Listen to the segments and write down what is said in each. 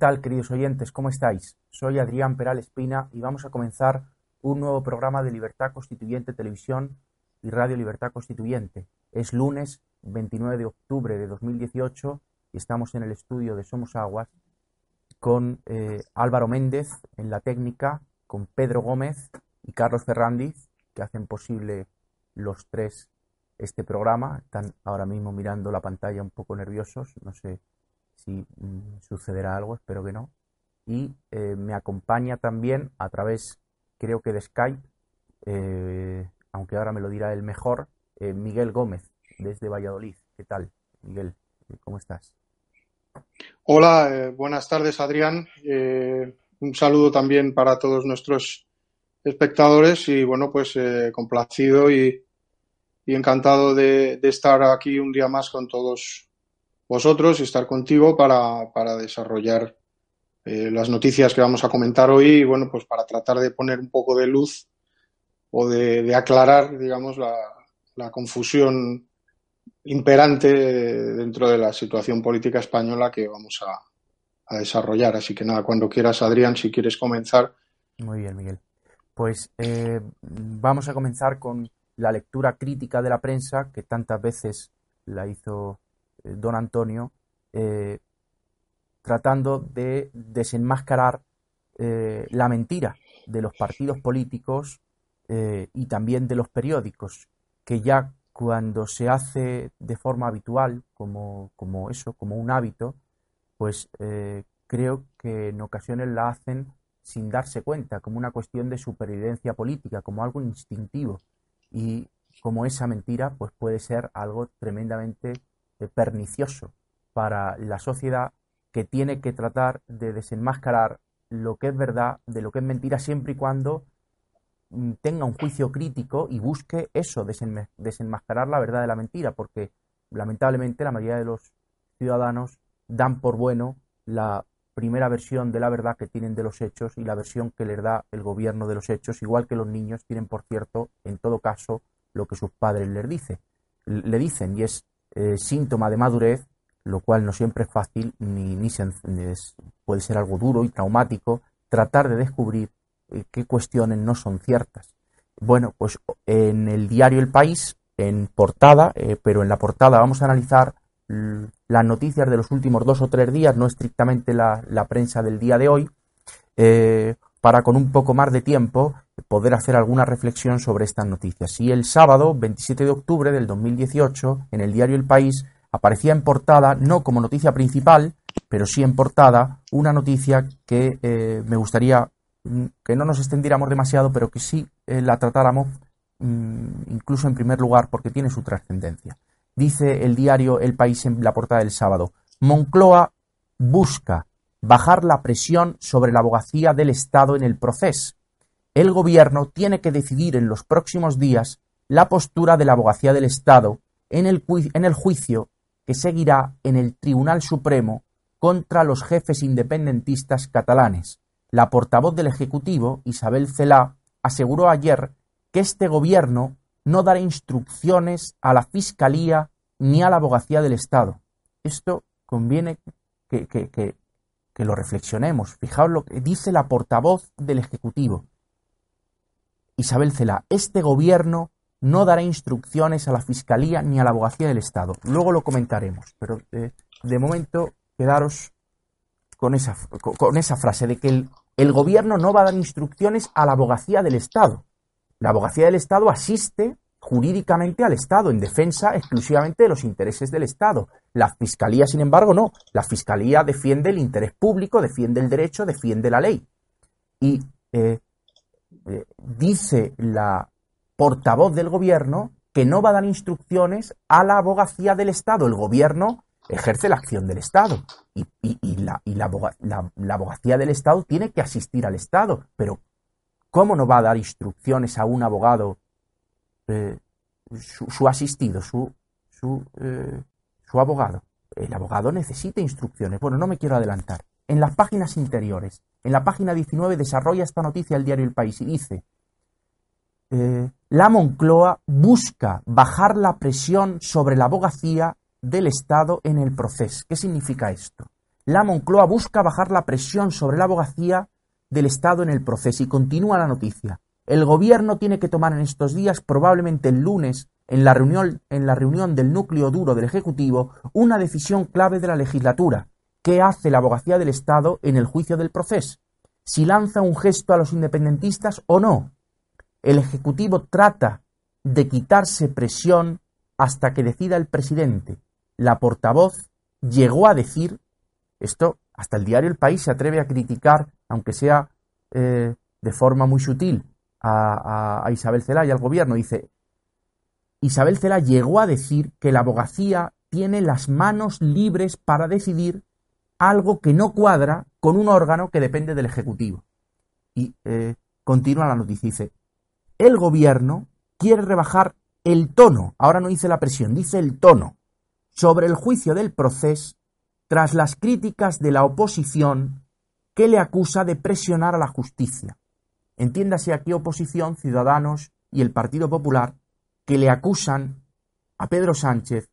Tal, queridos oyentes? ¿Cómo estáis? Soy Adrián Peral Espina y vamos a comenzar un nuevo programa de Libertad Constituyente Televisión y Radio Libertad Constituyente. Es lunes 29 de octubre de 2018 y estamos en el estudio de Somos Aguas con eh, Álvaro Méndez en la técnica, con Pedro Gómez y Carlos Ferrandiz, que hacen posible los tres este programa. Están ahora mismo mirando la pantalla un poco nerviosos, no sé si mm, sucederá algo, espero que no. Y eh, me acompaña también a través, creo que de Skype, eh, aunque ahora me lo dirá el mejor, eh, Miguel Gómez, desde Valladolid. ¿Qué tal, Miguel? ¿Cómo estás? Hola, buenas tardes, Adrián. un saludo también para todos nuestros espectadores y, bueno, pues complacido y, encantado de estar aquí un día más con todos vosotros y estar contigo para, para desarrollar eh, las noticias que vamos a comentar hoy y bueno, pues para tratar de poner un poco de luz o de, aclarar, digamos, la, la, confusión imperante dentro de la situación política española que vamos a, a desarrollar. Así que nada, cuando quieras, Adrián, si quieres comenzar. Muy bien, Miguel. Pues eh, vamos a comenzar con la lectura crítica de la prensa que tantas veces la hizo don Antonio, eh, tratando de desenmascarar eh, la mentira de los partidos políticos y también de los periódicos, que ya cuando se hace de forma habitual, como, como eso, como un hábito, pues creo que en ocasiones la hacen sin darse cuenta, como una cuestión de supervivencia política, como algo instintivo. Y como esa mentira, pues puede ser algo tremendamente eh, pernicioso para la sociedad que tiene que tratar de desenmascarar lo que es verdad de lo que es mentira siempre y cuando mm, tenga un juicio crítico y busque eso, desenmascarar la verdad de la mentira, porque lamentablemente la mayoría de los ciudadanos dan por bueno la primera versión de la verdad que tienen de los hechos y la versión que les da el gobierno de los hechos, igual que los niños tienen, por cierto, en todo caso, lo que sus padres les dice, le dicen, y es eh, síntoma de madurez, lo cual no siempre es fácil, ni, ni puede ser algo duro y traumático, tratar de descubrir eh, qué cuestiones no son ciertas. Bueno, pues en el diario El País, en portada, eh, pero en la portada vamos a analizar las noticias de los últimos dos o tres días, no estrictamente la, la prensa del día de hoy, para con un poco más de tiempo poder hacer alguna reflexión sobre estas noticias. Y el sábado, 27 de octubre del 2018, en el diario El País, aparecía en portada, no como noticia principal, pero sí en portada, una noticia que eh, me gustaría mm, que no nos extendiéramos demasiado, pero que sí eh, la tratáramos mm, incluso en primer lugar porque tiene su trascendencia. Dice el diario El País en la portada del sábado, Moncloa busca bajar la presión sobre la abogacía del Estado en el proceso. El Gobierno tiene que decidir en los próximos días la postura de la abogacía del Estado en el, en el juicio que seguirá en el Tribunal Supremo contra los jefes independentistas catalanes. La portavoz del Ejecutivo, Isabel Celá, aseguró ayer que este Gobierno no dará instrucciones a la Fiscalía ni a la Abogacía del Estado. esto conviene que, que, lo reflexionemos. Fijaos lo que dice la portavoz del Ejecutivo, Isabel Cela. Este gobierno no dará instrucciones a la Fiscalía ni a la Abogacía del Estado. Luego lo comentaremos, pero eh, de momento quedaros con esa, frase de que el, el gobierno no va a dar instrucciones a la Abogacía del Estado. La Abogacía del Estado asiste jurídicamente al Estado, en defensa exclusivamente de los intereses del Estado. La Fiscalía, sin embargo, no. La Fiscalía defiende el interés público, defiende el derecho, defiende la ley. Y eh, eh, dice la portavoz del Gobierno que no va a dar instrucciones a la abogacía del Estado. El Gobierno ejerce la acción del Estado y, la, la abogacía del Estado tiene que asistir al Estado. Pero, ¿cómo no va a dar instrucciones a un abogado eh, su, asistido, su, su, eh, su abogado. El abogado necesita instrucciones. Bueno, no me quiero adelantar. En las páginas interiores, en la página 19 desarrolla esta noticia el diario El País y dice, eh, la Moncloa busca bajar la presión sobre la abogacía del Estado en el proceso. ¿Qué significa esto? La Moncloa busca bajar la presión sobre la abogacía del Estado en el proceso y continúa la noticia. El gobierno tiene que tomar en estos días, probablemente el lunes, en la reunión, en la reunión del núcleo duro del Ejecutivo, una decisión clave de la legislatura. ¿Qué hace la abogacía del Estado en el juicio del proceso? Si lanza un gesto a los independentistas o no. El Ejecutivo trata de quitarse presión hasta que decida el presidente. La portavoz llegó a decir, esto hasta el diario El País se atreve a criticar, aunque sea eh, de forma muy sutil, a, Isabel Cela y al gobierno. Dice, Isabel Cela llegó a decir que la abogacía tiene las manos libres para decidir algo que no cuadra con un órgano que depende del Ejecutivo. Y eh, continúa la noticia, dice, el gobierno quiere rebajar el tono, ahora no dice la presión, dice el tono, sobre el juicio del proceso tras las críticas de la oposición que le acusa de presionar a la justicia. Entiéndase aquí oposición, Ciudadanos y el Partido Popular, que le acusan a Pedro Sánchez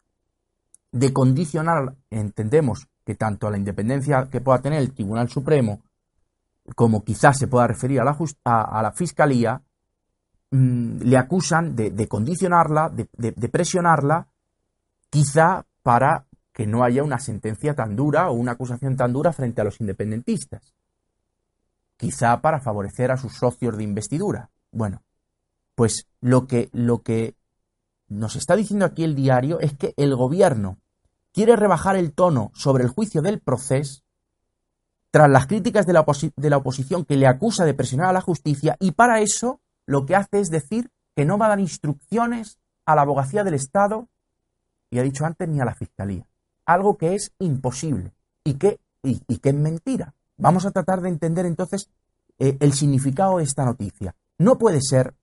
de condicionar, entendemos que tanto a la independencia que pueda tener el Tribunal Supremo, como quizás se pueda referir a la, a, la Fiscalía, mm, le acusan de, condicionarla, de presionarla, quizá para que no haya una sentencia tan dura o una acusación tan dura frente a los independentistas quizá para favorecer a sus socios de investidura. Bueno, pues lo que, lo que nos está diciendo aquí el diario es que el gobierno quiere rebajar el tono sobre el juicio del proceso tras las críticas de la, de la, oposición que le acusa de presionar a la justicia y para eso lo que hace es decir que no va a dar instrucciones a la abogacía del Estado y ha dicho antes ni a la Fiscalía. Algo que es imposible y que, y que es mentira. Vamos a tratar de entender entonces eh, el significado de esta noticia. No puede ser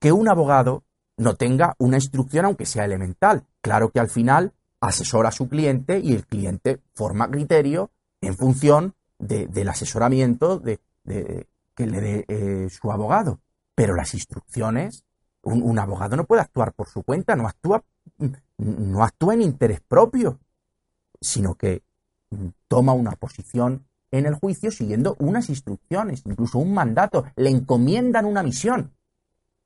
que un abogado no tenga una instrucción aunque sea elemental. Claro que al final asesora a su cliente y el cliente forma criterio en función del asesoramiento de, que le dé eh, su abogado. Pero las instrucciones, un, un, abogado no puede actuar por su cuenta, no actúa, no actúa en interés propio, sino que toma una posición en el juicio siguiendo unas instrucciones, incluso un mandato, le encomiendan una misión.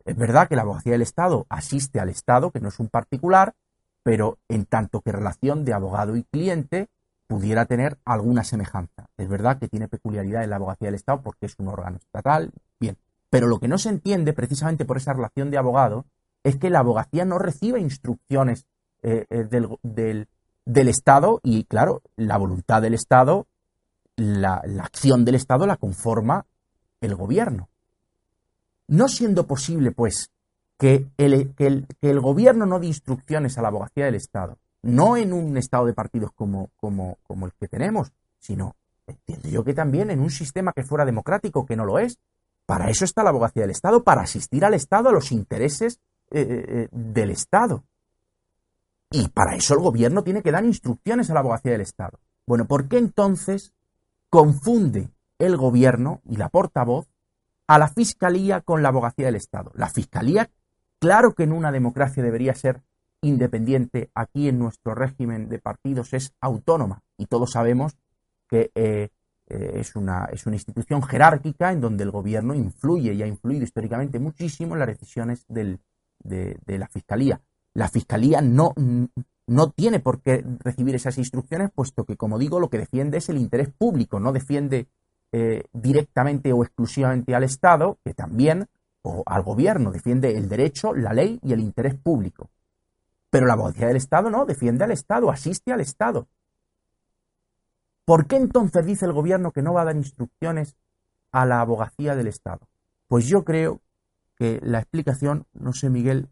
Es verdad que la abogacía del Estado asiste al Estado, que no es un particular, pero en tanto que relación de abogado y cliente pudiera tener alguna semejanza. Es verdad que tiene peculiaridad en la abogacía del Estado porque es un órgano estatal, bien. Pero lo que no se entiende precisamente por esa relación de abogado es que la abogacía no recibe instrucciones eh, eh, del, Estado y, claro, la voluntad del Estado la, acción del Estado la conforma el gobierno. No siendo posible, pues, que el, que el, gobierno no dé instrucciones a la abogacía del Estado, no en un Estado de partidos como, como, como el que tenemos, sino, entiendo yo que también en un sistema que fuera democrático, que no lo es. Para eso está la abogacía del Estado, para asistir al Estado a los intereses eh, eh, eh, del Estado. Y para eso el gobierno tiene que dar instrucciones a la abogacía del Estado. Bueno, ¿por qué entonces confunde el gobierno y la portavoz a la fiscalía con la abogacía del Estado. La fiscalía, claro que en una democracia debería ser independiente, aquí en nuestro régimen de partidos es autónoma y todos sabemos que eh, eh, es, una, es una institución jerárquica en donde el gobierno influye y ha influido históricamente muchísimo en las decisiones de, la Fiscalía. La Fiscalía no, no tiene por qué recibir esas instrucciones, puesto que, como digo, lo que defiende es el interés público, no defiende eh, directamente o exclusivamente al Estado, que también, o al gobierno, defiende el derecho, la ley y el interés público. Pero la abogacía del Estado no, defiende al Estado, asiste al Estado. ¿Por qué entonces dice el gobierno que no va a dar instrucciones a la abogacía del Estado? Pues yo creo que la explicación, no sé Miguel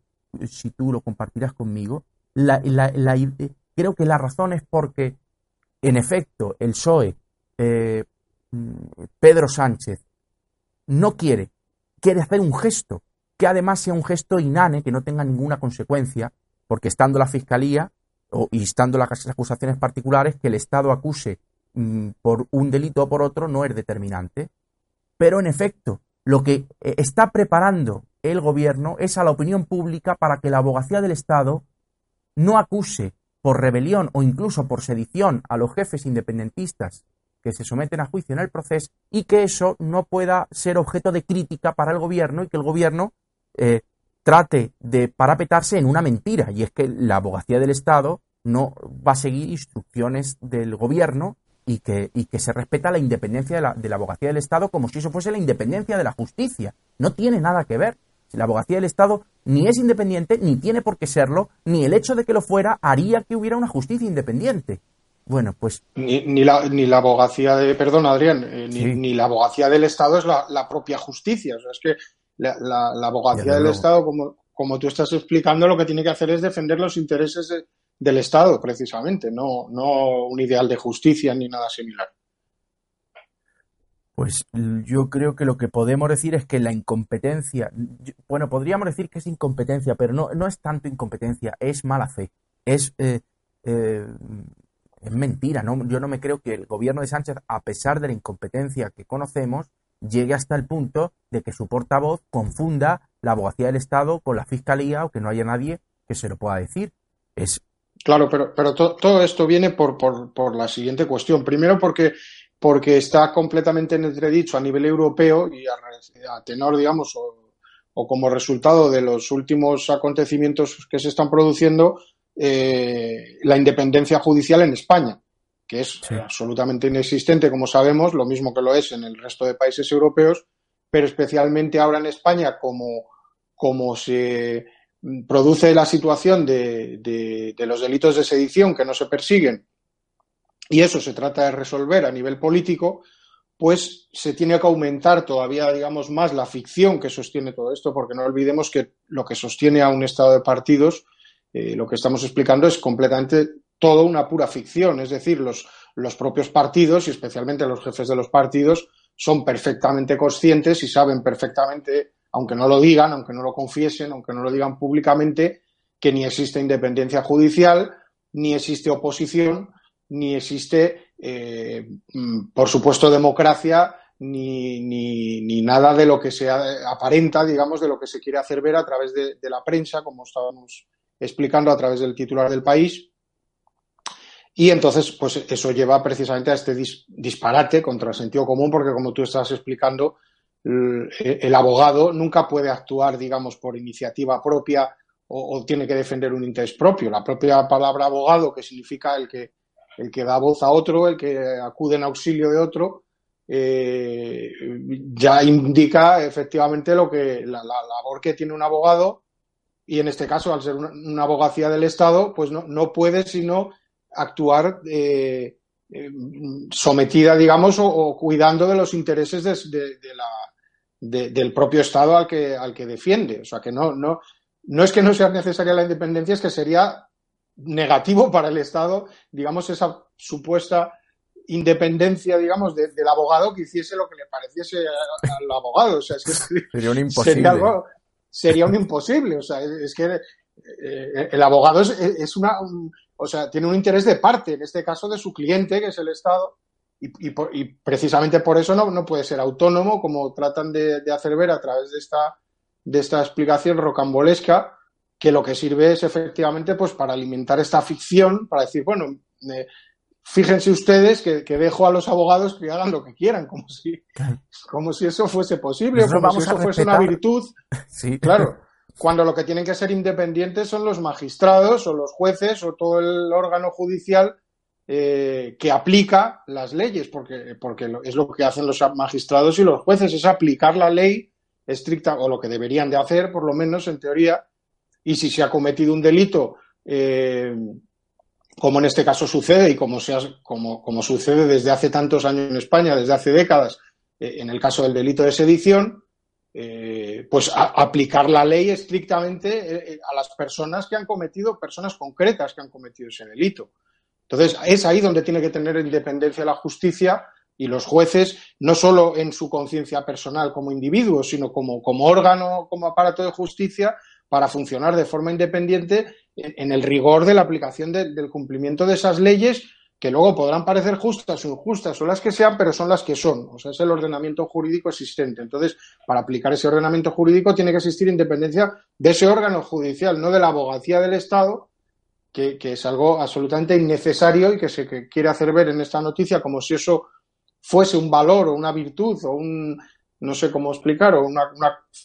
si tú lo compartirás conmigo, creo que la razón es porque, en efecto, el PSOE, eh, Pedro Sánchez, no quiere, quiere hacer un gesto, que además sea un gesto inane, que no tenga ninguna consecuencia, porque estando la Fiscalía o, y estando las acusaciones particulares, que el Estado acuse mm, por un delito o por otro no es determinante. Pero en efecto, lo que eh, está preparando el gobierno es a la opinión pública para que la abogacía del Estado no acuse por rebelión o incluso por sedición a los jefes independentistas que se someten a juicio en el proceso y que eso no pueda ser objeto de crítica para el gobierno y que el gobierno eh, trate de parapetarse en una mentira, y es que la abogacía del Estado no va a seguir instrucciones del gobierno y que, y que se respeta la independencia de la, de la abogacía del Estado como si eso fuese la independencia de la justicia. No tiene nada que ver. La abogacía del Estado ni es independiente, ni tiene por qué serlo, ni el hecho de que lo fuera haría que hubiera una justicia independiente. Bueno, pues. Ni, ni, la, ni la abogacía de. Perdón, Adrián, eh, ni, ni, la abogacía del Estado es la, la propia justicia. O sea, es que la, abogacía del Estado, como, como tú estás explicando, lo que tiene que hacer es defender los intereses del Estado, precisamente, no, no un ideal de justicia ni nada similar. Pues yo creo que lo que podemos decir es que la incompetencia, bueno, podríamos decir que es incompetencia, pero no, no es tanto incompetencia, es mala fe, es, eh, eh, es mentira. ¿no? Yo no me creo que el gobierno de Sánchez, a pesar de la incompetencia que conocemos, llegue hasta el punto de que su portavoz confunda la abogacía del Estado con la Fiscalía o que no haya nadie que se lo pueda decir. Es... Claro, pero, todo esto viene por, la siguiente cuestión. Primero porque, está completamente en entredicho a nivel europeo y a, tenor, digamos, o, como resultado de los últimos acontecimientos que se están produciendo, eh, la independencia judicial en España que es absolutamente inexistente, como sabemos, lo mismo que lo es en el resto de países europeos, pero especialmente ahora en España, como, como se produce la situación de, de, los delitos de sedición que no se persiguen y eso se trata de resolver a nivel político, pues se tiene que aumentar todavía, digamos, más la ficción que sostiene todo esto, porque no olvidemos que lo que sostiene a un estado de partidos, eh, lo que estamos explicando es completamente todo una pura ficción. Es decir, los, los propios partidos y especialmente los jefes de los partidos son perfectamente conscientes y saben perfectamente, aunque no lo digan, aunque no lo confiesen, aunque no lo digan públicamente, que ni existe independencia judicial, ni existe oposición, ni existe, eh, mm, por supuesto, democracia, ni, ni, ni, nada de lo que se aparenta, digamos, de lo que se quiere hacer ver a través de, de la prensa, como estábamos explicando a través del titular del país, y entonces, pues eso lleva precisamente a este disparate contra el sentido común, porque como tú estás explicando, el, abogado nunca puede actuar, digamos, por iniciativa propia o, tiene que defender un interés propio. La propia palabra abogado, que significa el que, el que da voz a otro, el que acude en auxilio de otro, eh, ya indica efectivamente lo que la, labor que tiene un abogado y en este caso al ser una, abogacía del Estado pues no, no puede sino actuar eh, eh, sometida, digamos, o, cuidando de los intereses de, la, del propio Estado al que, al que defiende. O sea, que no, no, no es que no sea necesaria la independencia, es que sería negativo para el Estado, digamos, esa supuesta independencia, digamos, del abogado que hiciese lo que le pareciese al abogado. O sea, sería un imposible. Sería, un imposible. O sea, es que eh, el abogado es, es una, o sea, tiene un interés de parte, en este caso de su cliente, que es el Estado, y, precisamente por eso no, no, puede ser autónomo, como tratan de, hacer ver a través de esta, de esta explicación rocambolesca, que lo que sirve es efectivamente pues para alimentar esta ficción, para decir, bueno, eh, fíjense ustedes que, dejo a los abogados que hagan lo que quieran, como si, como si eso fuese posible, como si eso fuese una virtud. Sí. Claro, cuando lo que tienen que ser independientes son los magistrados o los jueces o todo el órgano judicial eh, que aplica las leyes, porque, porque es lo que hacen los magistrados y los jueces, es aplicar la ley estricta, o lo que deberían de hacer, por lo menos en teoría, y si se ha cometido un delito, eh, como en este caso sucede y como, sea, como, como, sucede desde hace tantos años en España, desde hace décadas, eh, en el caso del delito de sedición, pues aplicar la ley estrictamente a las personas que han cometido, personas concretas que han cometido ese delito. Entonces, es ahí donde tiene que tener independencia la justicia y los jueces, no solo en su conciencia personal como individuos, sino como, como órgano, como aparato de justicia, para funcionar de forma independiente en, el rigor de la aplicación del cumplimiento de esas leyes que luego podrán parecer justas o injustas o las que sean, pero son las que son. O sea, es el ordenamiento jurídico existente. Entonces, para aplicar ese ordenamiento jurídico tiene que existir independencia de ese órgano judicial, no de la abogacía del Estado, que, es algo absolutamente innecesario y que se quiere hacer ver en esta noticia como si eso fuese un valor o una virtud o un, no sé cómo explicar, o una,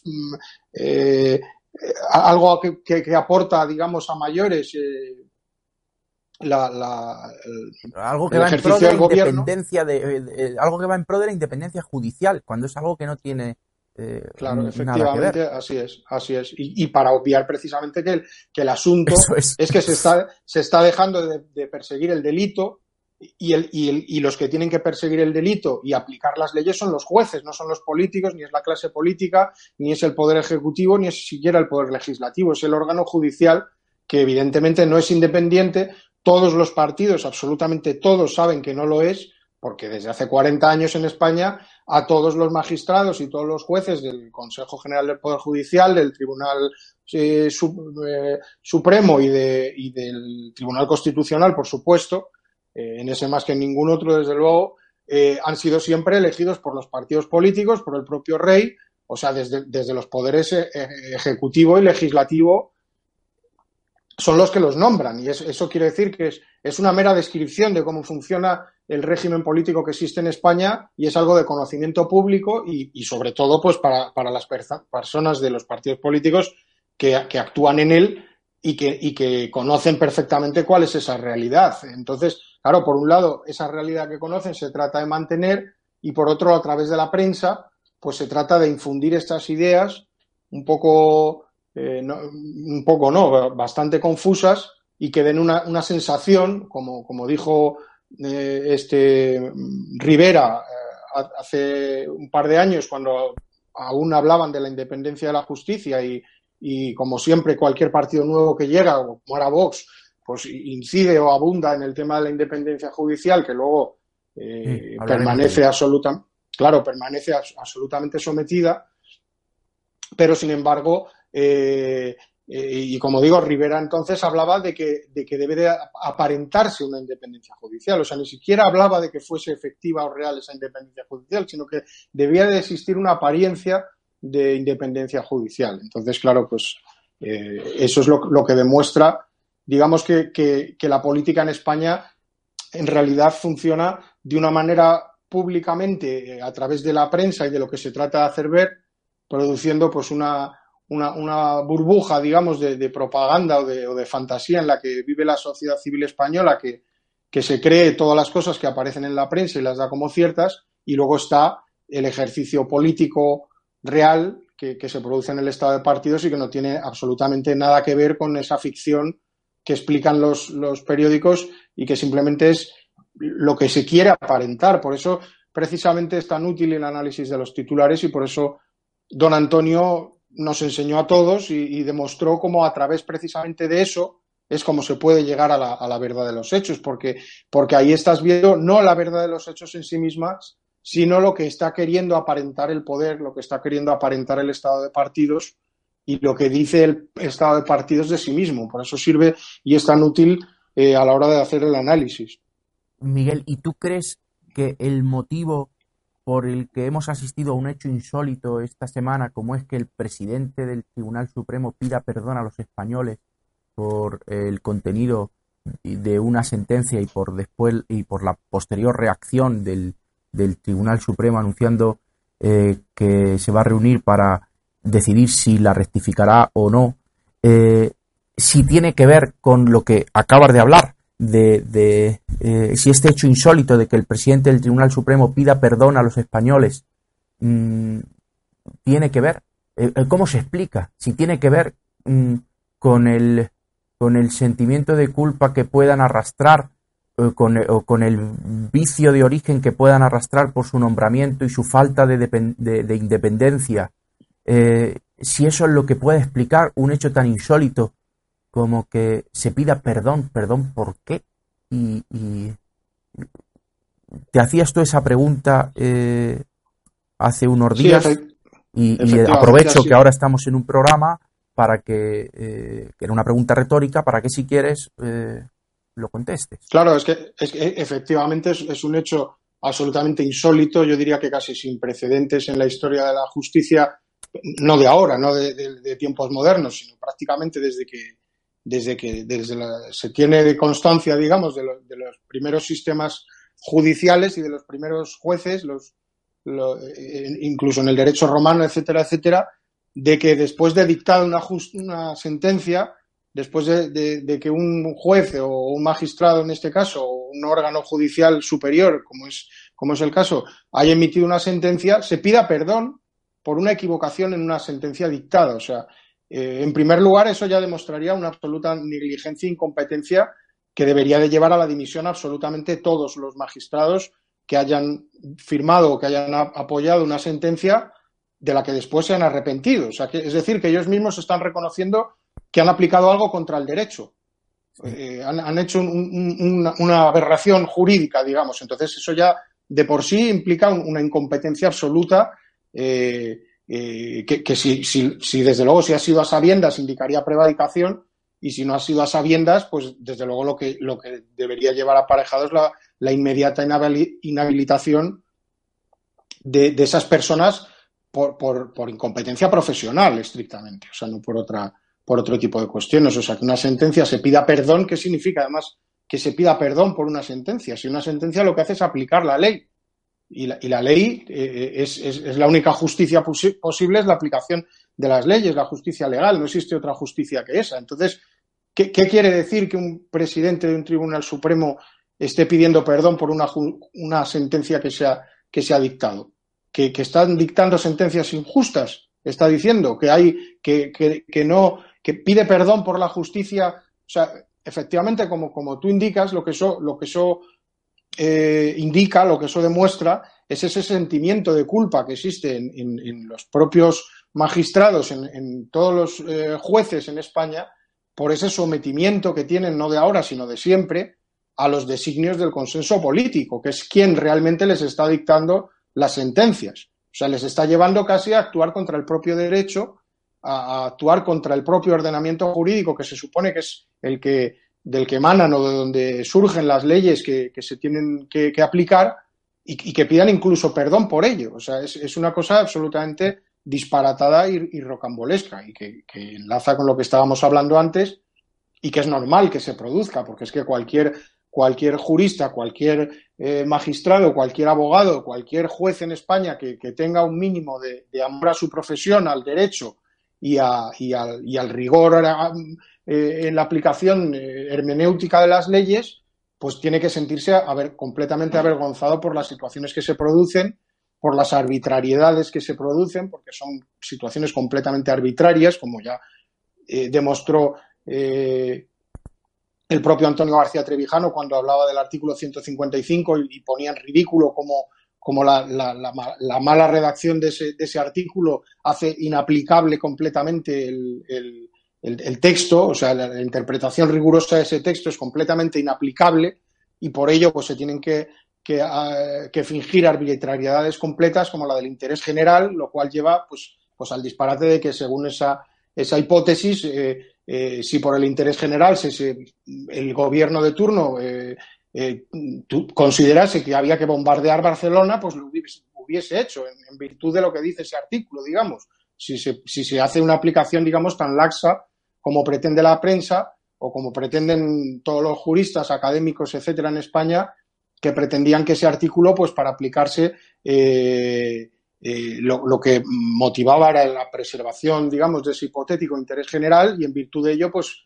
mm, eh, algo que, aporta, digamos, a mayores eh, la, algo que va en pro de la independencia de, algo que va en pro de la independencia judicial, cuando es algo que no tiene eh, claro, efectivamente, así es, así es. Y, para obviar precisamente que el, que el asunto es. que se está, se está dejando de, perseguir el delito y, el, y, el, y, los que tienen que perseguir el delito y aplicar las leyes son los jueces, no son los políticos, ni es la clase política, ni es el poder ejecutivo, ni es siquiera el poder legislativo, es el órgano judicial que evidentemente no es independiente. Todos los partidos, absolutamente todos, saben que no lo es, porque desde hace 40 años en España a todos los magistrados y todos los jueces del Consejo General del Poder Judicial, del Tribunal eh, eh, Supremo y, de, y, del Tribunal Constitucional, por supuesto, eh, en ese más que en ningún otro, desde luego, han sido siempre elegidos por los partidos políticos, por el propio rey, o sea, desde, desde los poderes ejecutivo y legislativo son los que los nombran. Y eso quiere decir que es, es una mera descripción de cómo funciona el régimen político que existe en España y es algo de conocimiento público y, sobre todo pues para, las personas de los partidos políticos que, actúan en él y que, y que conocen perfectamente cuál es esa realidad. Entonces, claro, por un lado, esa realidad que conocen se trata de mantener y por otro, a través de la prensa, pues se trata de infundir estas ideas un poco, eh, un poco no, bastante confusas y que den una, una sensación, como, como dijo este Rivera eh, hace un par de años cuando aún hablaban de la independencia de la justicia y, como siempre cualquier partido nuevo que llega, como era Vox, pues incide o abunda en el tema de la independencia judicial que luego eh, permanece absoluta, claro, permanece absolutamente sometida, pero sin embargo eh, eh, y como digo, Rivera entonces hablaba de que, de que debe de aparentarse una independencia judicial. O sea, ni siquiera hablaba de que fuese efectiva o real esa independencia judicial, sino que debía de existir una apariencia de independencia judicial. Entonces, claro, pues eh, eso es lo, que demuestra, digamos, que, que, la política en España en realidad funciona de una manera públicamente eh, a través de la prensa y de lo que se trata de hacer ver, produciendo pues una, una, burbuja, digamos, de, propaganda o de, fantasía en la que vive la sociedad civil española, que, se cree todas las cosas que aparecen en la prensa y las da como ciertas, y luego está el ejercicio político real que, se produce en el estado de partidos y que no tiene absolutamente nada que ver con esa ficción que explican los, los periódicos y que simplemente es lo que se quiere aparentar. Por eso, precisamente, es tan útil el análisis de los titulares y por eso don Antonio nos enseñó a todos y, demostró cómo a través precisamente de eso es como se puede llegar a la, verdad de los hechos, porque, porque ahí estás viendo no la verdad de los hechos en sí mismas, sino lo que está queriendo aparentar el poder, lo que está queriendo aparentar el estado de partidos y lo que dice el estado de partidos de sí mismo. Por eso sirve y es tan útil eh, a la hora de hacer el análisis. Miguel, ¿y tú crees que el motivo por el que hemos asistido a un hecho insólito esta semana, como es que el presidente del Tribunal Supremo pida perdón a los españoles por el contenido de una sentencia y por después y por la posterior reacción del, del Tribunal Supremo anunciando eh, que se va a reunir para decidir si la rectificará o no, eh, si tiene que ver con lo que acabas de hablar, de, eh, si este hecho insólito de que el presidente del Tribunal Supremo pida perdón a los españoles mm, tiene que ver, ¿cómo se explica? Si tiene que ver mm, con, el, con el sentimiento de culpa que puedan arrastrar con, o con el vicio de origen que puedan arrastrar por su nombramiento y su falta de, de independencia, si eso es lo que puede explicar un hecho tan insólito como que se pida perdón, perdón, ¿por qué? Y, te hacías tú esa pregunta eh, hace unos días y, aprovecho que ahora estamos en un programa para que, eh, que era una pregunta retórica, para que si quieres eh, lo contestes. Claro, es que, es que efectivamente es, un hecho absolutamente insólito, yo diría que casi sin precedentes en la historia de la justicia, no de ahora, no de tiempos modernos, sino prácticamente desde que desde que desde se tiene constancia, digamos, de, de, los primeros sistemas judiciales y de los primeros jueces, los, eh, incluso en el derecho romano, etcétera, etcétera, de que después de dictar una, una sentencia, después de, que un juez o un magistrado, en este caso, o un órgano judicial superior, como es, como es el caso, haya emitido una sentencia, se pida perdón por una equivocación en una sentencia dictada. O sea, eh, en primer lugar, eso ya demostraría una absoluta negligencia e incompetencia que debería de llevar a la dimisión absolutamente todos los magistrados que hayan firmado o que hayan apoyado una sentencia de la que después se han arrepentido. O sea, que, es decir, que ellos mismos están reconociendo que han aplicado algo contra el derecho. Eh, han, hecho una, aberración jurídica, digamos. Entonces, eso ya de por sí implica una incompetencia absoluta eh, eh, que, si, si, desde luego si ha sido a sabiendas indicaría prevaricación y si no ha sido a sabiendas, pues desde luego lo que, lo que debería llevar aparejado es la, la inmediata inhabilitación de, esas personas por, por, por, incompetencia profesional estrictamente, o sea, no por otra por otro tipo de cuestiones. O sea, que una sentencia se pida perdón, ¿qué significa además que se pida perdón por una sentencia? Si una sentencia lo que hace es aplicar la ley y la, y la ley eh, es, es, la única justicia posible, es la aplicación de las leyes, la justicia legal, no existe otra justicia que esa. Entonces, ¿qué, quiere decir que un presidente de un tribunal supremo esté pidiendo perdón por una, una sentencia que se ha, que se ha dictado? ¿Que, están dictando sentencias injustas, está diciendo que hay, que, que no, que pide perdón por la justicia, o sea, efectivamente, como, como tú indicas, lo que eso, lo que eso eh, indica, lo que eso demuestra, es ese sentimiento de culpa que existe en, los propios magistrados, en, todos los eh, jueces en España, por ese sometimiento que tienen, no de ahora, sino de siempre, a los designios del consenso político, que es quien realmente les está dictando las sentencias. O sea, les está llevando casi a actuar contra el propio derecho, a actuar contra el propio ordenamiento jurídico, que se supone que es el que del que emanan o de donde surgen las leyes que, se tienen que, aplicar y, que pidan incluso perdón por ello. O sea, es, una cosa absolutamente disparatada y, rocambolesca y que, enlaza con lo que estábamos hablando antes y que es normal que se produzca, porque es que cualquier, cualquier jurista, cualquier eh, magistrado, cualquier abogado, cualquier juez en España que, tenga un mínimo de, amor a su profesión, al derecho y, a, y, al, y al rigor eh, en la aplicación eh, hermenéutica de las leyes, pues tiene que sentirse completamente avergonzado por las situaciones que se producen, por las arbitrariedades que se producen, porque son situaciones completamente arbitrarias, como ya eh, demostró el propio Antonio García Trevijano cuando hablaba del artículo 155 y, ponía en ridículo como, como la, mala redacción de ese, de ese, artículo hace inaplicable completamente el, el, texto, o sea, la, interpretación rigurosa de ese texto es completamente inaplicable y por ello pues se tienen que, que, ah, fingir arbitrariedades completas como la del interés general, lo cual lleva pues, pues al disparate de que según esa, esa hipótesis, eh, eh, si por el interés general se, el gobierno de turno eh, considerase que había que bombardear Barcelona, pues hubiese hecho, en, virtud de lo que dice ese artículo, digamos. Si se, hace una aplicación, digamos, tan laxa como pretende la prensa o como pretenden todos los juristas, académicos, etcétera, en España, que pretendían que ese artículo, pues para aplicarse, eh, eh, lo, que motivaba era la preservación, digamos, de ese hipotético interés general y en virtud de ello, pues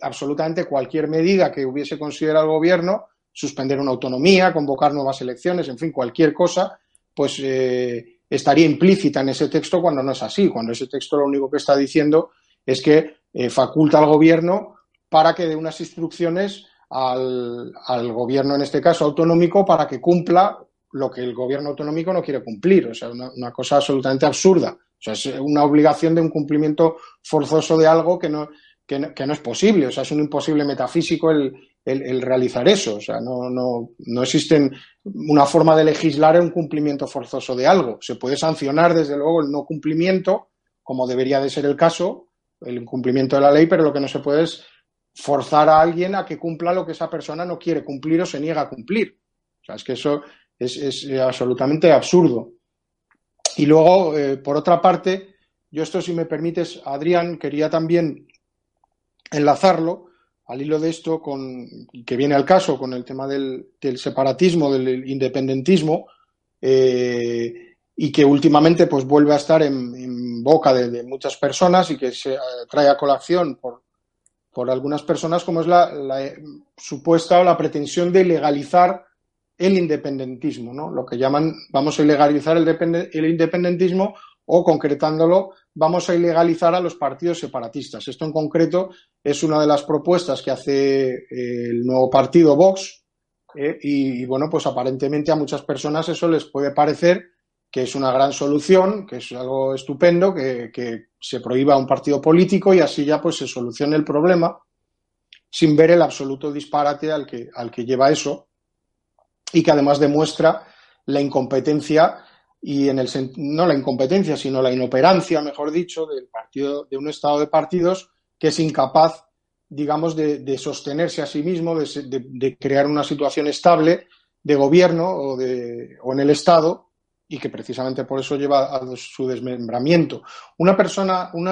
absolutamente cualquier medida que hubiese considerado el gobierno, suspender una autonomía, convocar nuevas elecciones, en fin, cualquier cosa, pues eh, estaría implícita en ese texto cuando no es así, cuando ese texto lo único que está diciendo es que eh, faculta al gobierno para que dé unas instrucciones al, gobierno, en este caso autonómico, para que cumpla lo que el gobierno autonómico no quiere cumplir. O sea, una cosa absolutamente absurda. O sea, es una obligación de un cumplimiento forzoso de algo que no, que no, es posible, o sea, es un imposible metafísico el, realizar eso, o sea, no, no, no existe una forma de legislar un cumplimiento forzoso de algo. Se puede sancionar, desde luego, el no cumplimiento, como debería de ser el caso, el incumplimiento de la ley, pero lo que no se puede es forzar a alguien a que cumpla lo que esa persona no quiere cumplir o se niega a cumplir. O sea, es que eso es, absolutamente absurdo. Y luego, eh, por otra parte, yo esto, si me permites, Adrián, quería también enlazarlo al hilo de esto con que viene al caso con el tema del, separatismo, del independentismo, eh, y que últimamente pues vuelve a estar en, boca de, muchas personas y que se eh, trae a colación por, por algunas personas como es la, supuesta o la pretensión de legalizar el independentismo, ¿no? Lo que llaman, vamos a ilegalizar el, el independentismo o concretándolo, vamos a ilegalizar a los partidos separatistas. Esto en concreto es una de las propuestas que hace eh, el nuevo partido Vox eh, y, bueno, pues aparentemente a muchas personas eso les puede parecer que es una gran solución, que es algo estupendo, que, se prohíba un partido político y así ya pues se solucione el problema sin ver el absoluto disparate al que, al que lleva eso y que además demuestra la incompetencia y en el no la incompetencia, sino la inoperancia, mejor dicho, del partido, de un estado de partidos que es incapaz, digamos, de, sostenerse a sí mismo, de, crear una situación estable de gobierno o, de, o en el Estado y que precisamente por eso lleva a su desmembramiento. Una persona, un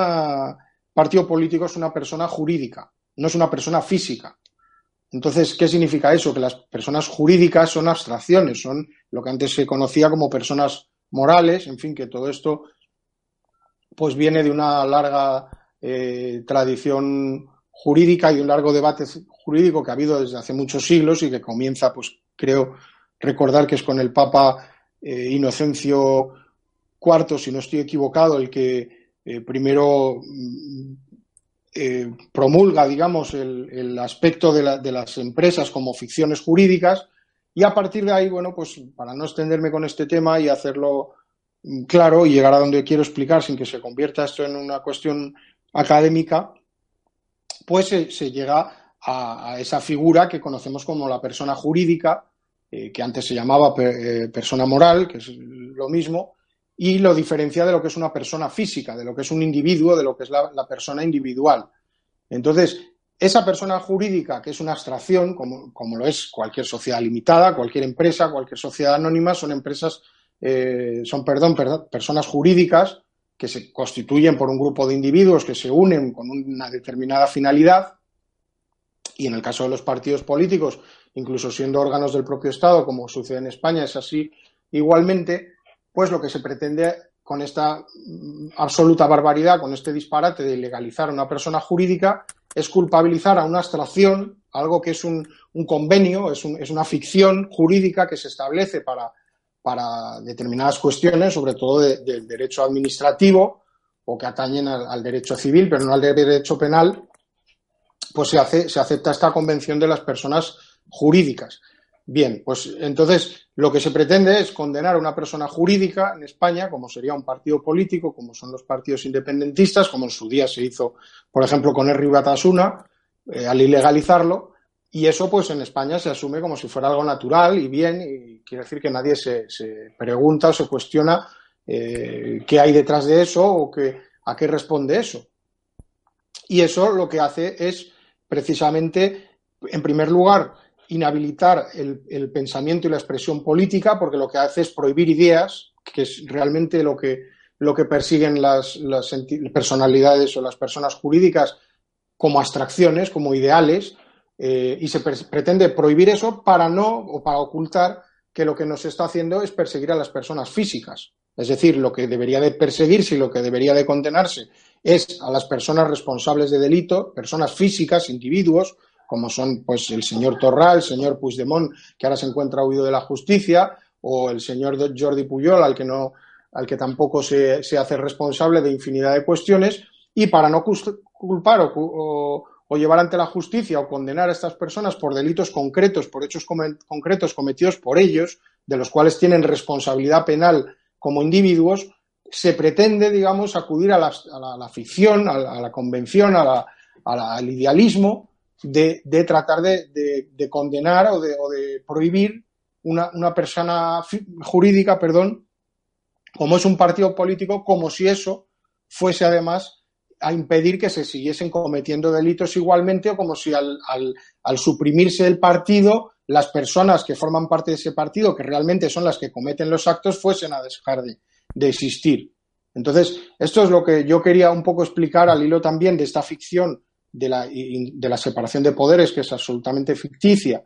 partido político es una persona jurídica, no es una persona física. Entonces, ¿qué significa eso? Que las personas jurídicas son abstracciones, son lo que antes se conocía como personas morales, en fin, que todo esto pues viene de una larga eh, tradición jurídica y un largo debate jurídico que ha habido desde hace muchos siglos y que comienza, pues creo recordar que es con el Papa eh, Inocencio IV, si no estoy equivocado, el que eh, primero mm, promulga, digamos, el, aspecto de, de, las empresas como ficciones jurídicas y a partir de ahí, bueno, pues para no extenderme con este tema y hacerlo claro y llegar a donde quiero explicar sin que se convierta esto en una cuestión académica, pues se, llega a, esa figura que conocemos como la persona jurídica, eh, que antes se llamaba eh, persona moral, que es lo mismo, y lo diferencia de lo que es una persona física, de lo que es un individuo, de lo que es la, la persona individual. Entonces, esa persona jurídica, que es una abstracción, como, lo es cualquier sociedad limitada, cualquier empresa, cualquier sociedad anónima, son empresas, eh, son, perdón, personas jurídicas que se constituyen por un grupo de individuos que se unen con una determinada finalidad. Y en el caso de los partidos políticos, incluso siendo órganos del propio Estado, como sucede en España, es así igualmente, pues lo que se pretende con esta mm, absoluta barbaridad, con este disparate de ilegalizar a una persona jurídica, es culpabilizar a una abstracción, algo que es un, convenio, es, una ficción jurídica que se establece para, determinadas cuestiones, sobre todo del derecho administrativo o que atañen al, derecho civil, pero no al derecho penal, pues se acepta esta convención de las personas jurídicas. Bien, pues entonces lo que se pretende es condenar a una persona jurídica en España, como sería un partido político, como son los partidos independentistas, como en su día se hizo, por ejemplo, con Herri Batasuna, eh, al ilegalizarlo, y eso pues en España se asume como si fuera algo natural y bien, y quiere decir que nadie se, pregunta o se cuestiona eh, qué hay detrás de eso o a qué responde eso. Y eso lo que hace es precisamente, en primer lugar, inhabilitar el, pensamiento y la expresión política, porque lo que hace es prohibir ideas, que es realmente lo que, lo que persiguen las, personalidades o las personas jurídicas como abstracciones, como ideales, eh, y se pretende prohibir eso para no o para ocultar que lo que nos está haciendo es perseguir a las personas físicas. Es decir, lo que debería de perseguirse y lo que debería de condenarse es a las personas responsables de delito, personas físicas, individuos, como son pues el señor Torral, el señor Puigdemont, que ahora se encuentra huido de la justicia, o el señor Jordi Puyol, al que no, al que tampoco se, hace responsable de infinidad de cuestiones, y para no culpar o, llevar ante la justicia o condenar a estas personas por delitos concretos, por hechos concretos cometidos por ellos, de los cuales tienen responsabilidad penal como individuos, se pretende, digamos, acudir a la, ficción, a la, convención, al idealismo de, tratar de, condenar o de, prohibir una, persona jurídica, perdón, como es un partido político, como si eso fuese además a impedir que se siguiesen cometiendo delitos igualmente o como si al, suprimirse el partido las personas que forman parte de ese partido, que realmente son las que cometen los actos, fuesen a dejar de, de existir. Entonces, esto es lo que yo quería un poco explicar al hilo también de esta ficción de la, de la separación de poderes, que es absolutamente ficticia,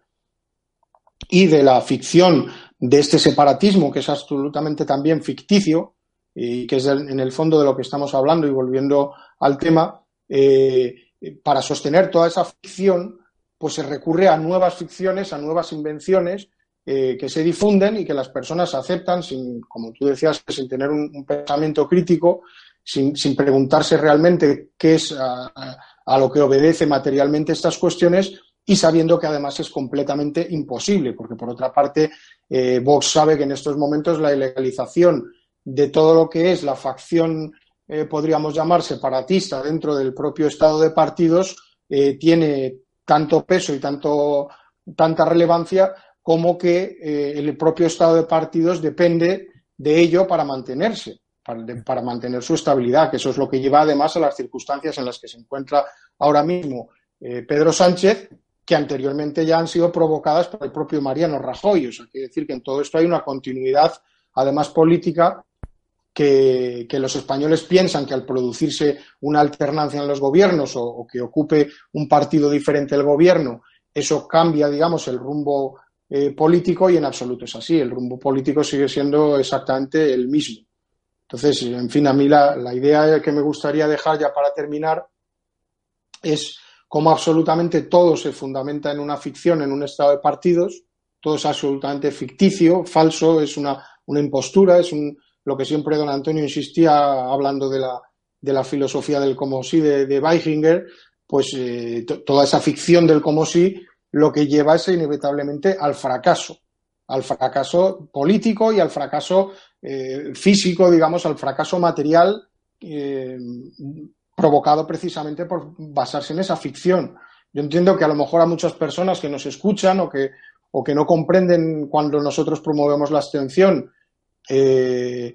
y de la ficción de este separatismo, que es absolutamente también ficticio, y que es en el fondo de lo que estamos hablando, y volviendo al tema, eh, para sostener toda esa ficción, pues se recurre a nuevas ficciones, a nuevas invenciones eh, que se difunden y que las personas aceptan sin, como tú decías, sin tener un, pensamiento crítico, sin, preguntarse realmente qué es lo que obedece materialmente estas cuestiones y sabiendo que además es completamente imposible, porque por otra parte, eh, Vox sabe que en estos momentos la ilegalización de todo lo que es la facción, eh, podríamos llamar, separatista dentro del propio estado de partidos, tiene tanto peso y tanto, tanta relevancia como que eh, el propio estado de partidos depende de ello para mantenerse, para, mantener su estabilidad, que eso es lo que lleva además a las circunstancias en las que se encuentra ahora mismo eh, Pedro Sánchez, que anteriormente ya han sido provocadas por el propio Mariano Rajoy. O sea, quiere decir que en todo esto hay una continuidad, además política, que, los españoles piensan que al producirse una alternancia en los gobiernos o, que ocupe un partido diferente el gobierno, eso cambia, digamos, el rumbo eh, político y en absoluto es así. El rumbo político sigue siendo exactamente el mismo. Entonces, en fin, a mí la, la idea que me gustaría dejar ya para terminar es cómo absolutamente todo se fundamenta en una ficción, en un estado de partidos, todo es absolutamente ficticio, falso, es una, una impostura, es un, lo que siempre don Antonio insistía hablando de la, de la filosofía del como sí de, de Weichinger, pues eh, toda esa ficción del como sí lo que lleva es inevitablemente al fracaso, al fracaso político y al fracaso eh, físico, digamos, al fracaso material eh, provocado precisamente por basarse en esa ficción. Yo entiendo que a lo mejor a muchas personas que nos escuchan o que, o que no comprenden cuando nosotros promovemos la abstención eh,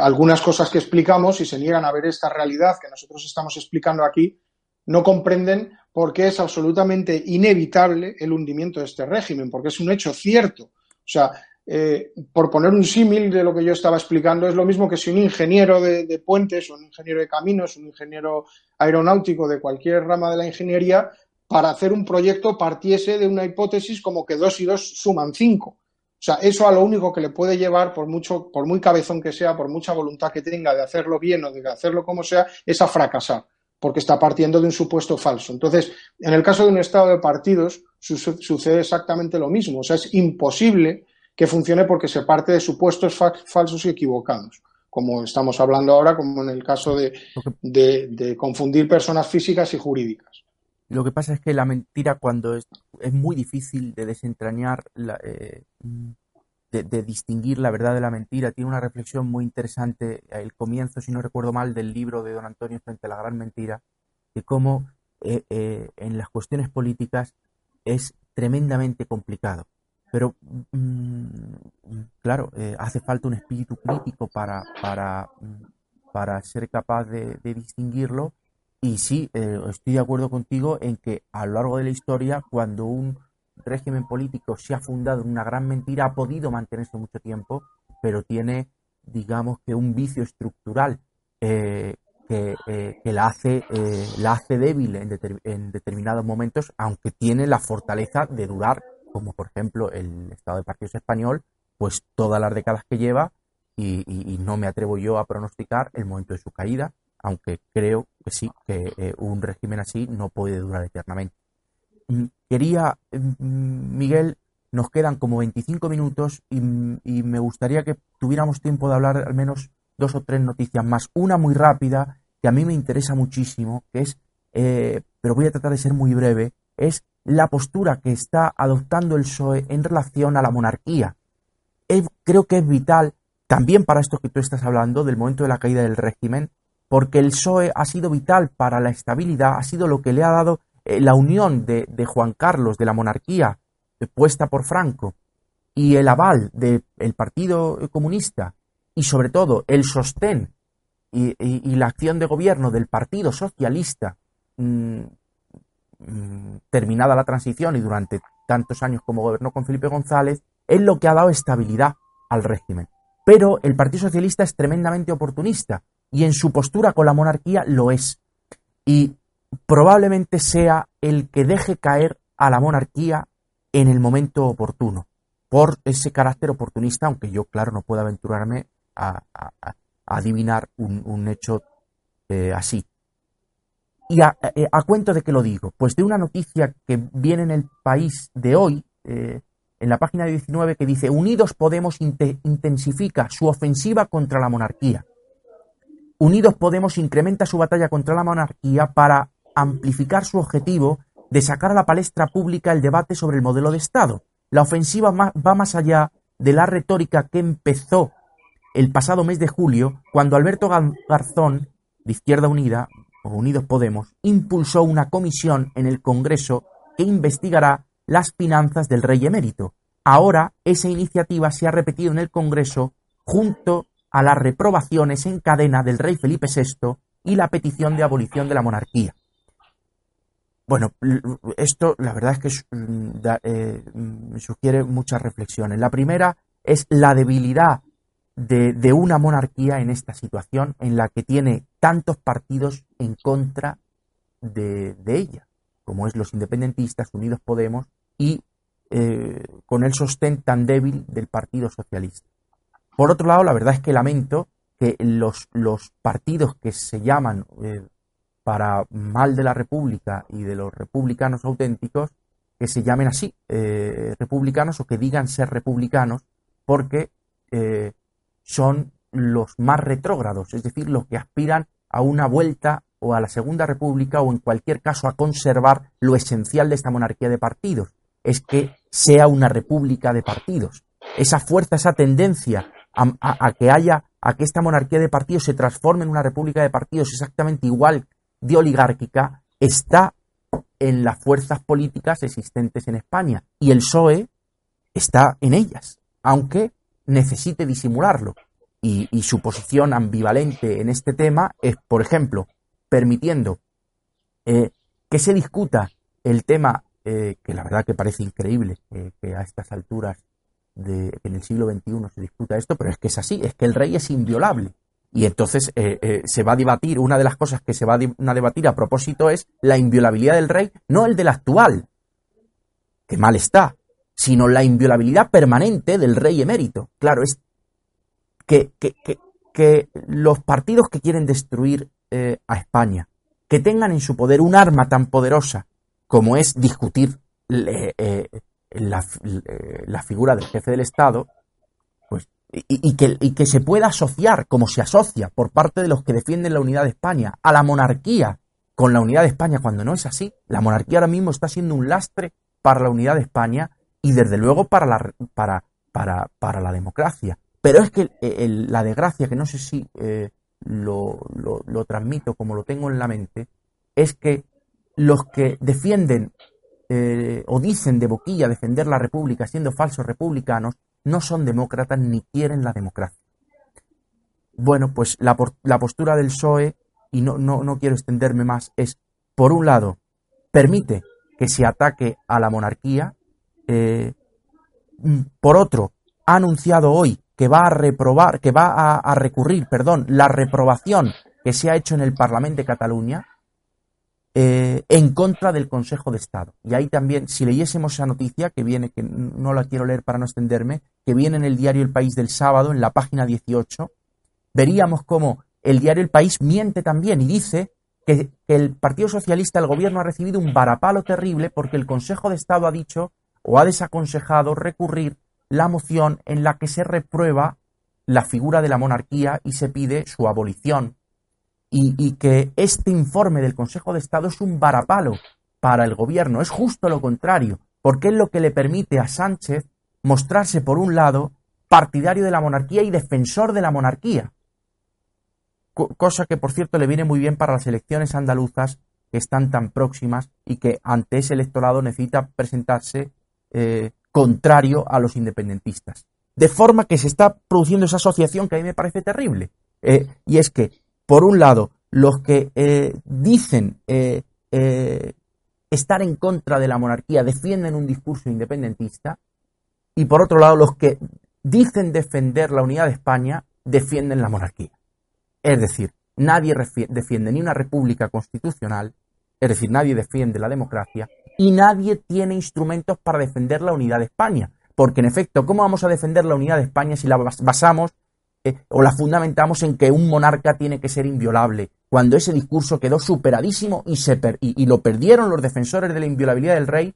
algunas cosas que explicamos y se niegan a ver esta realidad que nosotros estamos explicando aquí, no comprenden porque es absolutamente inevitable el hundimiento de este régimen, porque es un hecho cierto. O sea, eh, por poner un símil de lo que yo estaba explicando, es lo mismo que si un ingeniero de, puentes, un ingeniero de caminos, un ingeniero aeronáutico de cualquier rama de la ingeniería, para hacer un proyecto partiese de una hipótesis como que dos y dos suman cinco. O sea, eso a lo único que le puede llevar, por mucho, por muy cabezón que sea, por mucha voluntad que tenga de hacerlo bien o de hacerlo como sea, es a fracasar porque está partiendo de un supuesto falso. Entonces, en el caso de un estado de partidos, sucede exactamente lo mismo. O sea, es imposible que funcione porque se parte de supuestos falsos y equivocados, como estamos hablando ahora, como en el caso de, confundir personas físicas y jurídicas. Lo que pasa es que la mentira, cuando es, muy difícil de desentrañar, eh, de, distinguir la verdad de la mentira. Tiene una reflexión muy interesante, el comienzo, si no recuerdo mal, del libro de don Antonio frente a la gran mentira, de cómo eh, eh, en las cuestiones políticas es tremendamente complicado. Pero, mm, claro, eh, hace falta un espíritu crítico para, para, mm, para ser capaz de, de distinguirlo. Y sí, estoy de acuerdo contigo en que a lo largo de la historia, cuando un régimen político se ha fundado en una gran mentira, ha podido mantenerse mucho tiempo, pero tiene digamos que un vicio estructural que, la, hace, la hace débil en, en, determinados momentos, aunque tiene la fortaleza de durar, como por ejemplo el Estado de Partidos Español, pues todas las décadas que lleva y, no me atrevo yo a pronosticar el momento de su caída, aunque creo que sí, que eh, un régimen así no puede durar eternamente. Mm, quería, mm, Miguel, nos quedan como 25 minutos y, me gustaría que tuviéramos tiempo de hablar al menos dos o tres noticias más. Una muy rápida, que a mí me interesa muchísimo, que es, eh, pero voy a tratar de ser muy breve, es la postura que está adoptando el PSOE en relación a la monarquía. creo que es vital también para esto que tú estás hablando, del momento de la caída del régimen, porque el PSOE ha sido vital para la estabilidad, ha sido lo que le ha dado eh, la unión de, Juan Carlos, de la monarquía eh, puesta por Franco, y el aval del Partido Comunista, y sobre todo el sostén y, la acción de gobierno del Partido Socialista, mm, mm, terminada la transición y durante tantos años como gobernó con Felipe González, es lo que ha dado estabilidad al régimen. Pero el Partido Socialista es tremendamente oportunista y en su postura con la monarquía lo es. Y probablemente sea el que deje caer a la monarquía en el momento oportuno, por ese carácter oportunista, aunque yo, claro, no puedo aventurarme a, adivinar un, hecho eh, así. ¿Y eh, a, cuento de qué lo digo? Pues de una noticia que viene en el país de hoy, eh, en la página 19 que dice Unidos Podemos intensifica su ofensiva contra la monarquía. Unidos Podemos incrementa su batalla contra la monarquía para amplificar su objetivo de sacar a la palestra pública el debate sobre el modelo de Estado. La ofensiva va más allá de la retórica que empezó el pasado mes de julio, cuando Alberto Garzón, de Izquierda Unida, o Unidos Podemos, impulsó una comisión en el Congreso que investigará las finanzas del rey emérito. Ahora esa iniciativa se ha repetido en el Congreso junto a las reprobaciones en cadena del rey Felipe VI y la petición de abolición de la monarquía. Bueno, esto la verdad es que mm, eh, me sugiere muchas reflexiones. La primera es la debilidad de, una monarquía en esta situación en la que tiene tantos partidos en contra de, ella, como es los independentistas, Unidos Podemos y eh, con el sostén tan débil del Partido Socialista. Por otro lado, la verdad es que lamento que los, los partidos que se llaman eh, para mal de la República y de los republicanos auténticos, que se llamen así, eh, republicanos o que digan ser republicanos, porque son los más retrógrados, es decir, los que aspiran a una vuelta o a la Segunda República o en cualquier caso a conservar lo esencial de esta monarquía de partidos, es que sea una república de partidos. Esa fuerza, esa tendencia a, que haya, a que esta monarquía de partidos se transforme en una república de partidos exactamente igual de oligárquica, está en las fuerzas políticas existentes en España. Y el PSOE está en ellas, aunque necesite disimularlo. Y, su posición ambivalente en este tema es, por ejemplo, permitiendo eh, que se discuta el tema eh, que la verdad que parece increíble que a estas alturas de en el siglo XXI se disputa esto, pero es que es así, es que el rey es inviolable. Y entonces eh, eh, se va a debatir, una de las cosas que se va a debatir a propósito es la inviolabilidad del rey, no el del actual, que mal está, sino la inviolabilidad permanente del rey emérito. Claro, es que, que, que, los partidos que quieren destruir a España, que tengan en su poder un arma tan poderosa como es discutir eh, eh, la, figura del jefe del Estado, y, que, se pueda asociar, como se asocia por parte de los que defienden la unidad de España, a la monarquía con la unidad de España, cuando no es así. La monarquía ahora mismo está siendo un lastre para la unidad de España y desde luego para la, para, para, para la democracia. Pero es que la desgracia, que no sé si eh, lo, lo, lo, transmito como lo tengo en la mente, es que los que defienden eh, o dicen de boquilla defender la República siendo falsos republicanos no son demócratas ni quieren la democracia. Bueno, pues la, postura del PSOE, y no, no, no quiero extenderme más, es, por un lado, permite que se ataque a la monarquía, eh, por otro, ha anunciado hoy que va a reprobar, que va a, recurrir, perdón, la reprobación que se ha hecho en el Parlamento de Cataluña eh, en contra del Consejo de Estado. Y ahí también, si leyésemos esa noticia, que viene, que no la quiero leer para no extenderme, que viene en el diario El País del sábado, en la página 18, veríamos cómo el diario El País miente también y dice que, el Partido Socialista, el gobierno, ha recibido un varapalo terrible porque el Consejo de Estado ha dicho o ha desaconsejado recurrir la moción en la que se reprueba la figura de la monarquía y se pide su abolición. Y, que este informe del Consejo de Estado es un varapalo para el gobierno. Es justo lo contrario, porque es lo que le permite a Sánchez mostrarse, por un lado, partidario de la monarquía y defensor de la monarquía cosa que por cierto le viene muy bien para las elecciones andaluzas que están tan próximas y que ante ese electorado necesita presentarse eh, contrario a los independentistas. De forma que se está produciendo esa asociación que a mí me parece terrible. Eh, y es que, por un lado, los que eh, dicen estar en contra de la monarquía defienden un discurso independentista y por otro lado, los que dicen defender la unidad de España defienden la monarquía. Es decir, nadie defiende ni una república constitucional, es decir, nadie defiende la democracia y nadie tiene instrumentos para defender la unidad de España. Porque en efecto, ¿cómo vamos a defender la unidad de España si la basamos eh, o la fundamentamos en que un monarca tiene que ser inviolable? Cuando ese discurso quedó superadísimo y, se y lo perdieron los defensores de la inviolabilidad del rey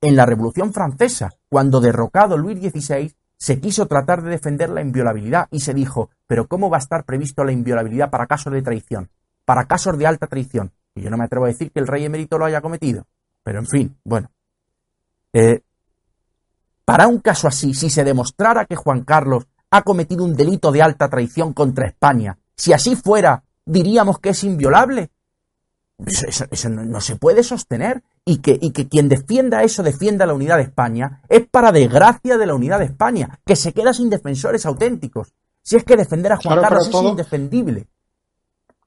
en la Revolución Francesa, cuando derrocado Luis XVI se quiso tratar de defender la inviolabilidad y se dijo, pero ¿cómo va a estar previsto la inviolabilidad para casos de traición? Para casos de alta traición. Y yo no me atrevo a decir que el rey emérito lo haya cometido. Pero en fin, bueno. Eh, para un caso así, si se demostrara que Juan Carlos ha cometido un delito de alta traición contra España, si así fuera, diríamos que es inviolable. Eso, no, se puede sostener y que, y que quien defienda eso, defienda la unidad de España, es para desgracia de la unidad de España, que se queda sin defensores auténticos. Si es que defender a Juan Carlos es indefendible.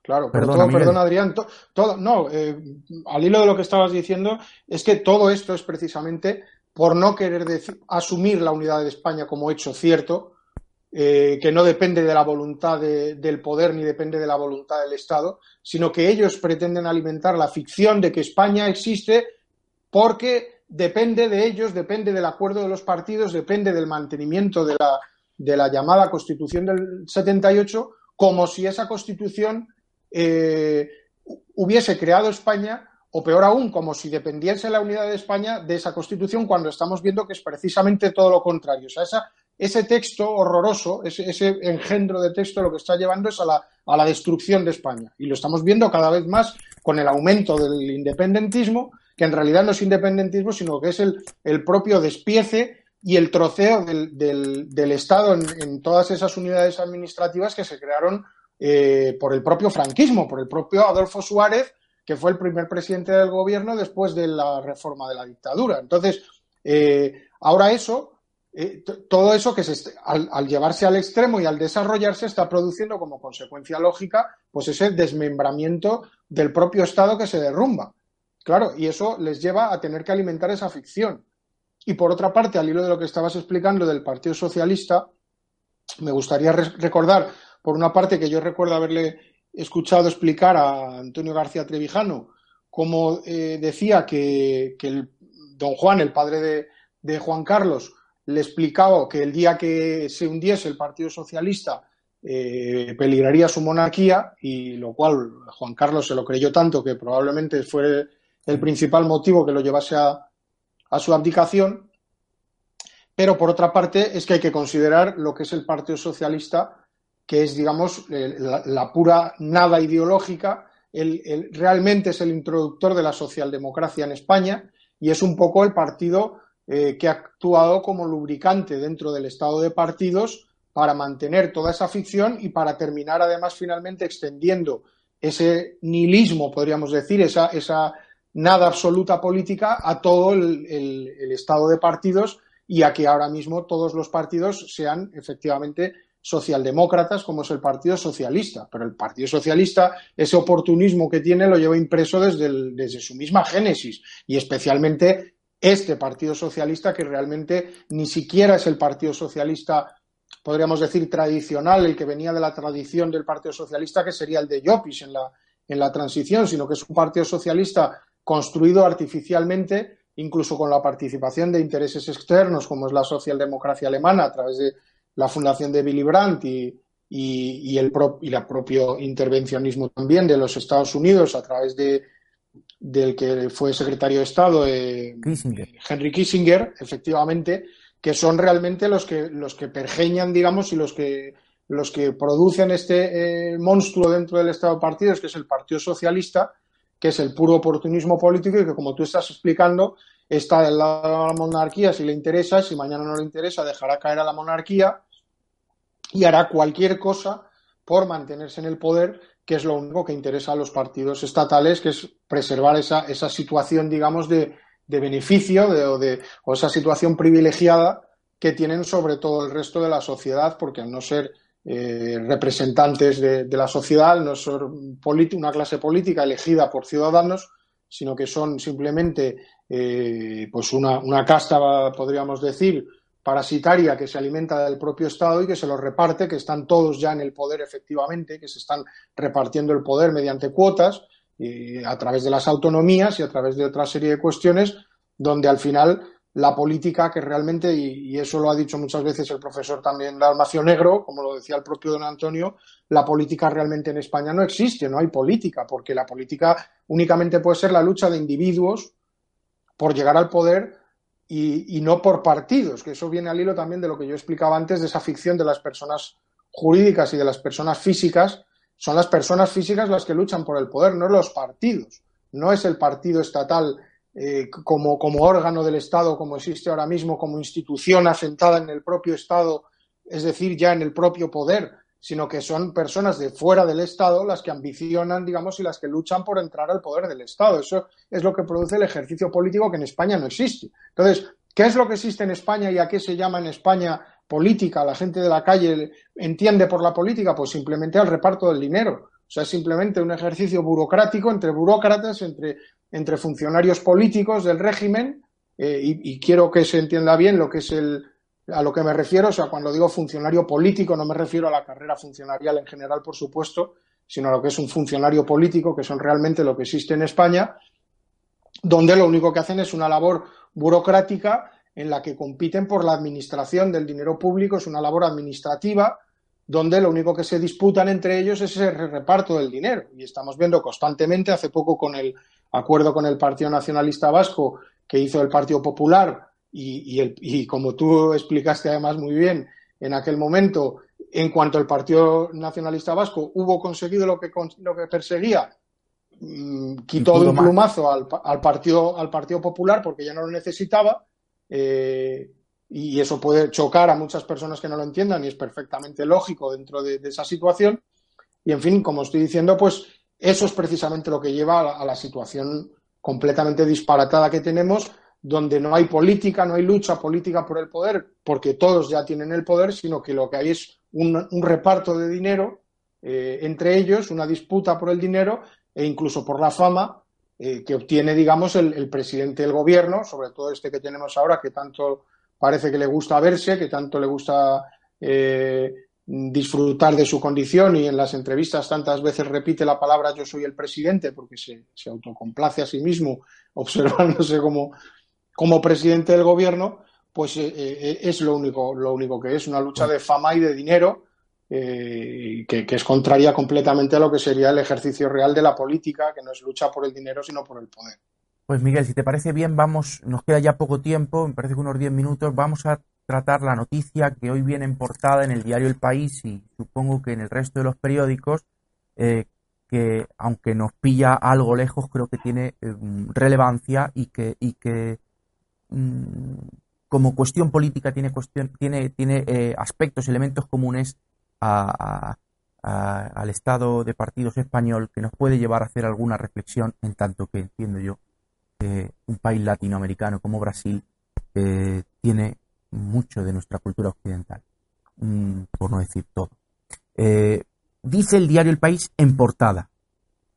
Claro, pero todo, perdón Adrián, todo, no, eh, al hilo de lo que estabas diciendo, es que todo esto es precisamente por no querer asumir la unidad de España como hecho cierto, eh, que no depende de la voluntad del poder ni depende de la voluntad del Estado, sino que ellos pretenden alimentar la ficción de que España existe porque depende de ellos, depende del acuerdo de los partidos, depende del mantenimiento de la, de la llamada Constitución del 78, como si esa Constitución eh, hubiese creado España o peor aún, como si dependiese la unidad de España de esa Constitución, cuando estamos viendo que es precisamente todo lo contrario. O sea, esa ese texto horroroso, ese, engendro de texto, lo que está llevando es a la, destrucción de España. Y lo estamos viendo cada vez más con el aumento del independentismo, que en realidad no es independentismo, sino que es el, propio despiece y el troceo del, Estado en, todas esas unidades administrativas que se crearon eh, por el propio franquismo, por el propio Adolfo Suárez, que fue el primer presidente del gobierno después de la reforma de la dictadura. Entonces, eh, ahora eso eh, todo eso que se, al, llevarse al extremo y al desarrollarse está produciendo como consecuencia lógica pues ese desmembramiento del propio Estado que se derrumba. Claro, y eso les lleva a tener que alimentar esa ficción. Y por otra parte, al hilo de lo que estabas explicando del Partido Socialista, me gustaría recordar, por una parte, que yo recuerdo haberle escuchado explicar a Antonio García Trevijano cómo eh, decía que, el, don Juan, el padre de Juan Carlos, le explicaba que el día que se hundiese el Partido Socialista eh, peligraría su monarquía y lo cual Juan Carlos se lo creyó tanto que probablemente fue el principal motivo que lo llevase a, su abdicación. Pero por otra parte es que hay que considerar lo que es el Partido Socialista, que es, digamos, la, pura nada ideológica. realmente es el introductor de la socialdemocracia en España y es un poco el partido eh, que ha actuado como lubricante dentro del estado de partidos para mantener toda esa ficción y para terminar además finalmente extendiendo ese nihilismo, podríamos decir, esa, esa nada absoluta política a todo el, estado de partidos y a que ahora mismo todos los partidos sean efectivamente socialdemócratas como es el Partido Socialista. Pero el Partido Socialista, ese oportunismo que tiene, lo lleva impreso desde, desde su misma génesis y especialmente este Partido Socialista que realmente ni siquiera es el Partido Socialista podríamos decir, tradicional, el que venía de la tradición del Partido Socialista, que sería el de Llopis en la, en la transición, sino que es un Partido Socialista construido artificialmente, incluso con la participación de intereses externos, como es la socialdemocracia alemana, a través de la fundación de Willy Brandt y, el y el propio intervencionismo también de los Estados Unidos a través de del que fue secretario de Estado eh, Henry Kissinger, efectivamente, que son realmente los que los que pergeñan, digamos, y los que los que producen este eh, monstruo dentro del Estado de partidos, que es el Partido Socialista, que es el puro oportunismo político y que, como tú estás explicando, está del lado de la monarquía si le interesa, si mañana no le interesa, dejará caer a la monarquía y hará cualquier cosa por mantenerse en el poder, que es lo único que interesa a los partidos estatales, que es preservar esa, esa situación, digamos, de, de beneficio o, de, o esa situación privilegiada que tienen sobre todo el resto de la sociedad, porque al no ser eh, representantes de, la sociedad, no ser una clase política elegida por ciudadanos, sino que son simplemente eh, pues una, una, casta, podríamos decir, parasitaria que se alimenta del propio Estado y que se lo reparte, que están todos ya en el poder efectivamente, que se están repartiendo el poder mediante cuotas y a través de las autonomías y a través de otra serie de cuestiones donde al final la política que realmente, y, eso lo ha dicho muchas veces el profesor también de Almacio Negro, como lo decía el propio don Antonio, la política realmente en España no existe, no hay política, porque la política únicamente puede ser la lucha de individuos por llegar al poder y, no por partidos, que eso viene al hilo también de lo que yo explicaba antes, de esa ficción de las personas jurídicas y de las personas físicas, son las personas físicas las que luchan por el poder, no los partidos. No es el partido estatal eh, como, como órgano del Estado, como existe ahora mismo, como institución asentada en el propio Estado, es decir, ya en el propio poder, sino que son personas de fuera del Estado las que ambicionan, digamos, y las que luchan por entrar al poder del Estado. Eso es lo que produce el ejercicio político que en España no existe. Entonces, ¿qué es lo que existe en España y a qué se llama en España política? La gente de la calle entiende por la política, pues simplemente al reparto del dinero. O sea, es simplemente un ejercicio burocrático entre burócratas, entre entre funcionarios políticos del régimen, eh, y, quiero que se entienda bien lo que es el, a lo que me refiero, o sea, cuando digo funcionario político no me refiero a la carrera funcionarial en general, por supuesto, sino a lo que es un funcionario político, que son realmente lo que existe en España, donde lo único que hacen es una labor burocrática en la que compiten por la administración del dinero público, es una labor administrativa, donde lo único que se disputan entre ellos es ese reparto del dinero. Y estamos viendo constantemente, hace poco con el acuerdo con el Partido Nacionalista Vasco que hizo el Partido Popular y, el, y como tú explicaste además muy bien en aquel momento, en cuanto el Partido Nacionalista Vasco hubo conseguido lo que, lo que perseguía, mm, quitó de un plumazo al, al, partido, al Partido Popular porque ya no lo necesitaba. Eh, y eso puede chocar a muchas personas que no lo entiendan y es perfectamente lógico dentro de, de esa situación. Y en fin, como estoy diciendo, pues eso es precisamente lo que lleva a la, situación completamente disparatada que tenemos, donde no hay política, no hay lucha política por el poder, porque todos ya tienen el poder, sino que lo que hay es un, reparto de dinero eh, entre ellos, una disputa por el dinero e incluso por la fama eh, que obtiene, digamos, el, presidente del gobierno, sobre todo este que tenemos ahora, que tanto parece que le gusta verse, que tanto le gusta eh, disfrutar de su condición y en las entrevistas tantas veces repite la palabra yo soy el presidente porque se, autocomplace a sí mismo observándose como, como presidente del gobierno, pues eh, eh, es lo único, lo único que es, una lucha de fama y de dinero eh, que, es contraria completamente a lo que sería el ejercicio real de la política, que no es lucha por el dinero, sino por el poder. Pues Miguel, si te parece bien, vamos, nos queda ya poco tiempo, me parece que unos 10 minutos, vamos a tratar la noticia que hoy viene en portada en el diario El País y supongo que en el resto de los periódicos, eh, que aunque nos pilla algo lejos, creo que tiene relevancia y que mm, como cuestión política tiene, cuestión, tiene, tiene eh, aspectos, elementos comunes al Estado de partidos español que nos puede llevar a hacer alguna reflexión en tanto que entiendo yo que un país latinoamericano como Brasil tiene mucho de nuestra cultura occidental, mm, por no decir todo. Eh, dice el diario El País en portada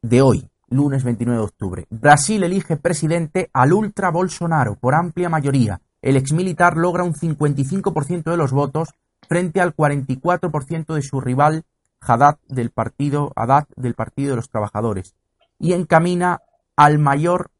de hoy, lunes 29 de octubre, Brasil elige presidente al ultra Bolsonaro por amplia mayoría. El exmilitar logra un 55% de los votos frente al 44% de su rival Haddad del partido del Partido de los Trabajadores y encamina al mayor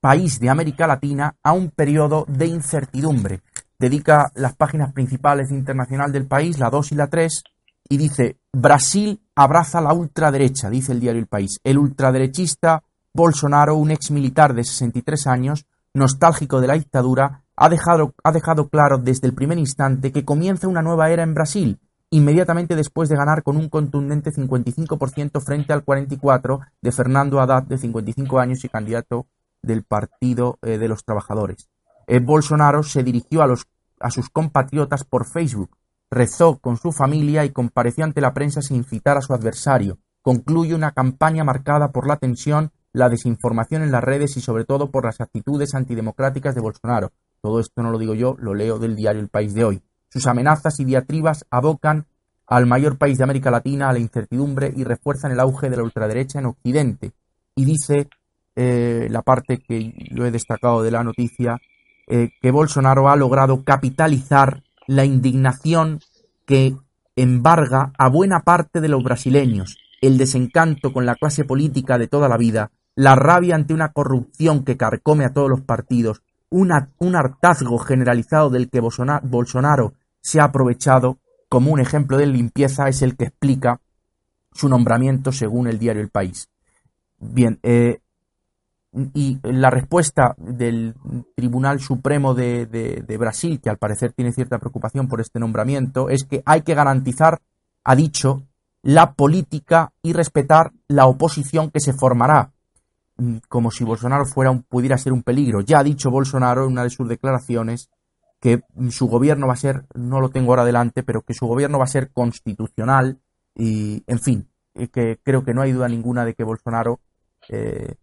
país de América Latina a un periodo de incertidumbre. Dedica las páginas principales internacional del país, la 2 y la 3, y dice, Brasil abraza la ultraderecha, dice el diario El País. El ultraderechista Bolsonaro, un ex militar de 63 años, nostálgico de la dictadura, ha dejado, ha dejado claro desde el primer instante que comienza una nueva era en Brasil, inmediatamente después de ganar con un contundente 55% frente al 44% de Fernando Haddad, de 55 años y candidato del Partido eh, de los Trabajadores. Eh, Bolsonaro se dirigió a, los, a sus compatriotas por Facebook, rezó con su familia y compareció ante la prensa sin incitar a su adversario. Concluye una campaña marcada por la tensión, la desinformación en las redes y sobre todo por las actitudes antidemocráticas de Bolsonaro. Todo esto no lo digo yo, lo leo del diario El País de hoy. Sus amenazas y diatribas abocan al mayor país de América Latina a la incertidumbre y refuerzan el auge de la ultraderecha en Occidente. Y dice eh, la parte que lo he destacado de la noticia, eh, que Bolsonaro ha logrado capitalizar la indignación que embarga a buena parte de los brasileños, el desencanto con la clase política de toda la vida, la rabia ante una corrupción que carcome a todos los partidos, un hartazgo generalizado del que Bolsonaro se ha aprovechado como un ejemplo de limpieza es el que explica su nombramiento según el diario El País. Bien, eh, y la respuesta del Tribunal Supremo de, de, Brasil, que al parecer tiene cierta preocupación por este nombramiento, es que hay que garantizar, ha dicho, la política y respetar la oposición que se formará, mm, como si Bolsonaro fuera un, pudiera ser un peligro. Ya ha dicho Bolsonaro en una de sus declaraciones que su gobierno va a ser, no lo tengo ahora adelante, pero que su gobierno va a ser constitucional y, en fin, que creo que no hay duda ninguna de que Bolsonaro eh,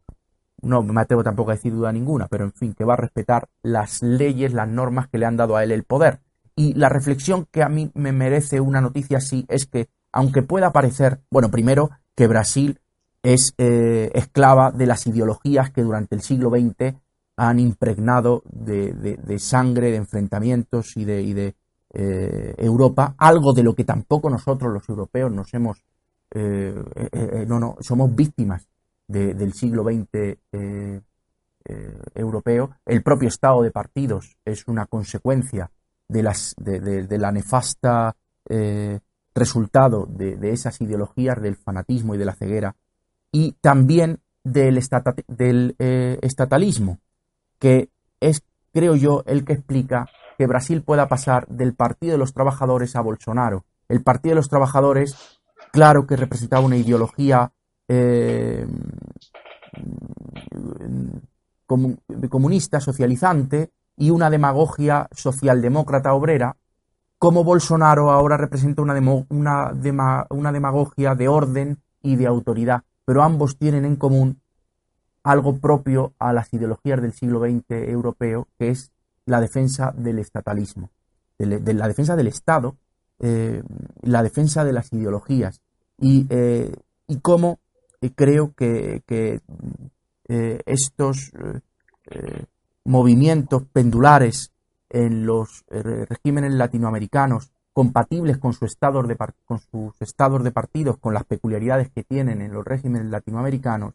no me atrevo tampoco a decir duda ninguna, pero en fin, que va a respetar las leyes, las normas que le han dado a él el poder. Y la reflexión que a mí me merece una noticia así es que, aunque pueda parecer, bueno, primero, que Brasil es eh, esclava de las ideologías que durante el siglo XX han impregnado de, sangre, de enfrentamientos y de, de eh, Europa, algo de lo que tampoco nosotros los europeos nos hemos, eh, no, no, somos víctimas del siglo XX eh, eh, europeo. El propio estado de partidos es una consecuencia de, las, de, la nefasta eh, resultado de, esas ideologías del fanatismo y de la ceguera y también del, del estatalismo, que es, creo yo, el que explica que Brasil pueda pasar del Partido de los Trabajadores a Bolsonaro. El Partido de los Trabajadores, claro que representaba una ideología eh, comunista, socializante, y una demagogia socialdemócrata obrera, como Bolsonaro ahora representa una, una, una demagogia de orden y de autoridad, pero ambos tienen en común algo propio a las ideologías del siglo XX europeo, que es la defensa del estatalismo, de, la defensa del Estado, eh, la defensa de las ideologías. Y, eh, y cómo creo que, eh, estos eh, movimientos pendulares en los eh, regímenes latinoamericanos compatibles con, su estado de, con sus estados de partidos, con las peculiaridades que tienen en los regímenes latinoamericanos,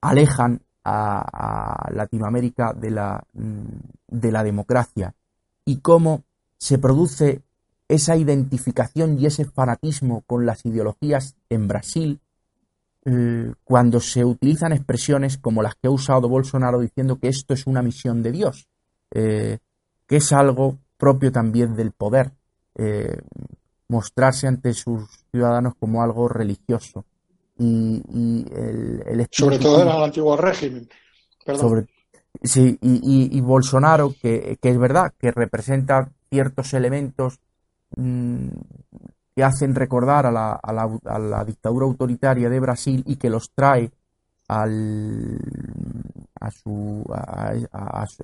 alejan a, a, Latinoamérica de la, mm, de la democracia. Y cómo se produce esa identificación y ese fanatismo con las ideologías en Brasil, eh, cuando se utilizan expresiones como las que ha usado Bolsonaro diciendo que esto es una misión de Dios, eh, que es algo propio también del poder, eh, mostrarse ante sus ciudadanos como algo religioso. Y, el, sobre todo en el antiguo régimen. sí, y, Bolsonaro, que, que es verdad, que representa ciertos elementos Mm, que hacen recordar a la, a, la, a la, dictadura autoritaria de Brasil y que los trae al, a su,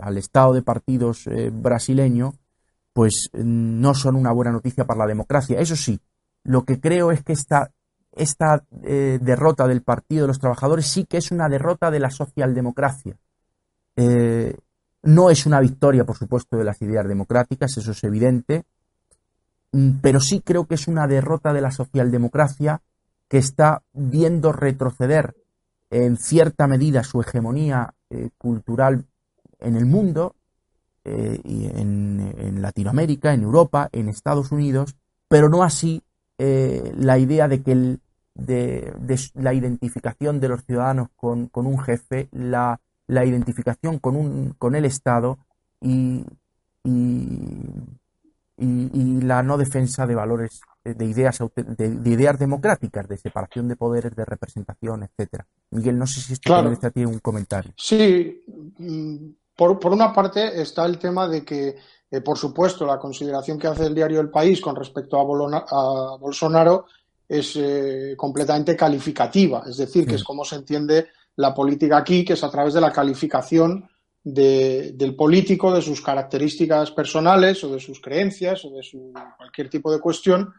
al estado de partidos eh, brasileño, pues no son una buena noticia para la democracia. Eso sí, lo que creo es que esta, esta eh, derrota del Partido de los Trabajadores sí que es una derrota de la socialdemocracia. Eh, no es una victoria, por supuesto, de las ideas democráticas, eso es evidente, mm, pero sí creo que es una derrota de la socialdemocracia que está viendo retroceder en cierta medida su hegemonía eh, cultural en el mundo, eh, y en, Latinoamérica, en Europa, en Estados Unidos, pero no así eh, la idea de que la identificación de los ciudadanos con, un jefe, la, la, identificación con, un, con el Estado y, y, la no defensa de valores, de ideas, de, ideas democráticas, de separación de poderes, de representación, etcétera. Miguel, no sé si esto claro. tiene un comentario. Sí, mm, por, por, una parte está el tema de que, eh, por supuesto, la consideración que hace el diario El País con respecto a, a Bolsonaro es eh, completamente calificativa, es decir, que es como se entiende la política aquí, que es a través de la calificación del político, de sus características personales o de sus creencias o de su, cualquier tipo de cuestión,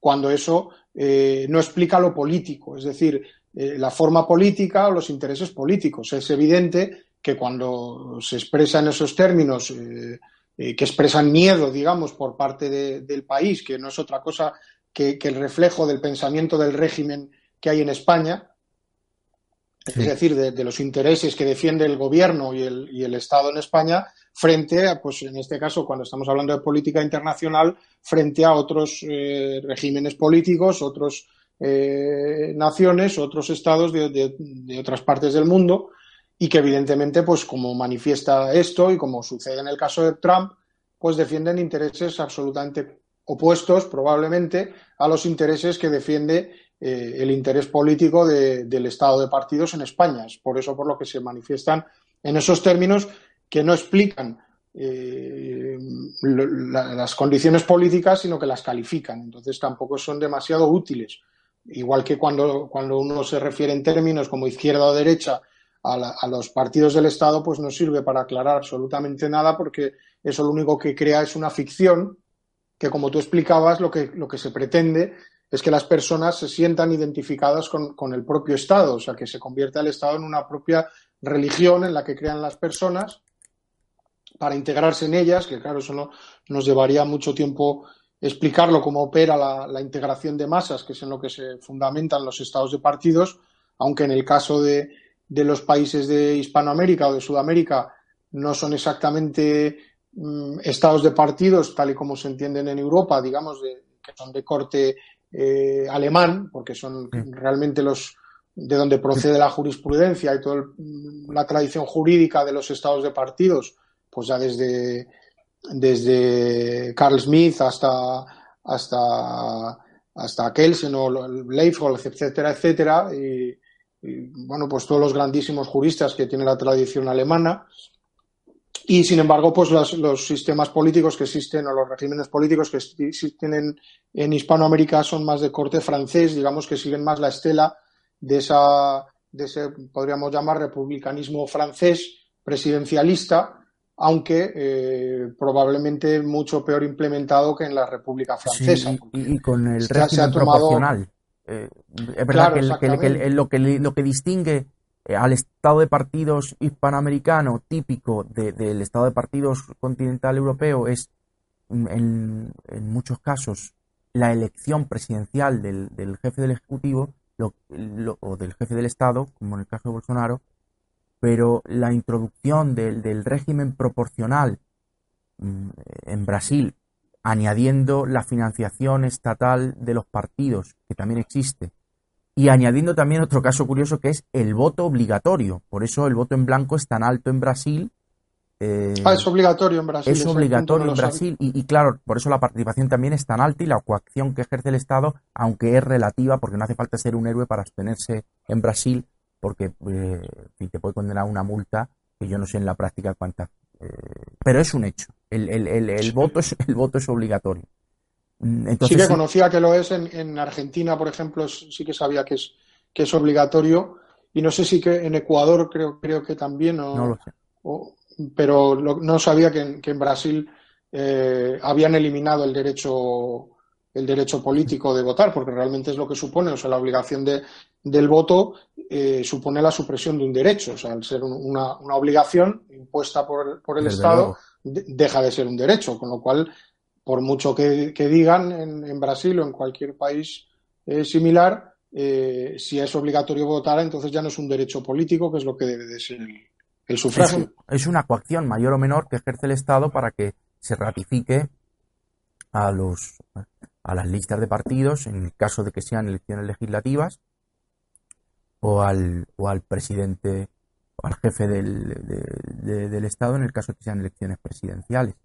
cuando eso eh, no explica lo político, es decir, eh, la forma política o los intereses políticos. Es evidente que cuando se expresa en esos términos que expresan miedo, digamos, por parte del país, que no es otra cosa que, el reflejo del pensamiento del régimen que hay en España, es decir, de, los intereses que defiende el gobierno y el, Estado en España frente a, pues en este caso, cuando estamos hablando de política internacional, frente a otros eh, regímenes políticos, otras eh, naciones, otros estados de, de, otras partes del mundo y que evidentemente, pues como manifiesta esto y como sucede en el caso de Trump, pues defienden intereses absolutamente opuestos probablemente a los intereses que defiende eh, el interés político del Estado de partidos en España. Es por eso por lo que se manifiestan en esos términos que no explican eh, las condiciones políticas, sino que las califican. Entonces tampoco son demasiado útiles. Igual que cuando, cuando uno se refiere en términos como izquierda o derecha a, a, los partidos del Estado, pues no sirve para aclarar absolutamente nada porque eso lo único que crea es una ficción que como tú explicabas, lo que, lo que se pretende es que las personas se sientan identificadas con, el propio Estado, o sea, que se convierta el Estado en una propia religión en la que crean las personas para integrarse en ellas, que claro, eso no, nos llevaría mucho tiempo explicarlo cómo opera la, integración de masas, que es en lo que se fundamentan los estados de partidos, aunque en el caso de, de los países de Hispanoamérica o de Sudamérica no son exactamente Mm, estados de partidos, tal y como se entienden en Europa, digamos, que son de corte eh, alemán, porque son realmente los de donde procede la jurisprudencia y toda mm, la tradición jurídica de los estados de partidos, pues ya desde, desde Carl Smith hasta, hasta, hasta Kelsen o Leifholz, etcétera, etcétera, y, y, bueno, pues todos los grandísimos juristas que tiene la tradición alemana, y sin embargo, pues los, sistemas políticos que existen o los regímenes políticos que existen en, Hispanoamérica son más de corte francés, digamos que siguen más la estela de esa, de ese, podríamos llamar, republicanismo francés presidencialista, aunque eh, probablemente mucho peor implementado que en la República Francesa. y, con el régimen proporcional. Eh, es verdad que, lo, que, lo que distingue al estado de partidos hispanoamericano típico del estado de partidos continental europeo es mm, en, muchos casos la elección presidencial del, jefe del Ejecutivo o del jefe del Estado, como en el caso de Bolsonaro, pero la introducción del, régimen proporcional mm, en Brasil, añadiendo la financiación estatal de los partidos, que también existe, y añadiendo también otro caso curioso que es el voto obligatorio. Por eso el voto en blanco es tan alto en Brasil. Eh, ah, es obligatorio en Brasil. Es obligatorio en Brasil y, claro, por eso la participación también es tan alta y la coacción que ejerce el Estado, aunque es relativa, porque no hace falta ser un héroe para abstenerse en Brasil, porque eh, te puede condenar una multa que yo no sé en la práctica cuánta. Eh, pero es un hecho. El, el, el, voto es, el voto es obligatorio. Sí que conocía que lo es en, Argentina, por ejemplo, sí que sabía que es, que es obligatorio. Y no sé si que en Ecuador creo, creo que también. no lo sé. pero no sabía que en, Brasil eh, habían eliminado el derecho el derecho político de votar, porque realmente es lo que supone, o sea, la obligación de, del voto eh, supone la supresión de un derecho, o sea, al ser una, una obligación impuesta por, por el Estado, deja de ser un derecho, con lo cual por mucho que, digan en, Brasil o en cualquier país eh, similar, eh, si es obligatorio votar, entonces ya no es un derecho político, que es lo que debe de ser el, sufragio. Es, una coacción mayor o menor que ejerce el Estado para que se ratifique a los a las listas de partidos en el caso de que sean elecciones legislativas o al, o al presidente o al jefe del, del Estado en el caso de que sean elecciones presidenciales.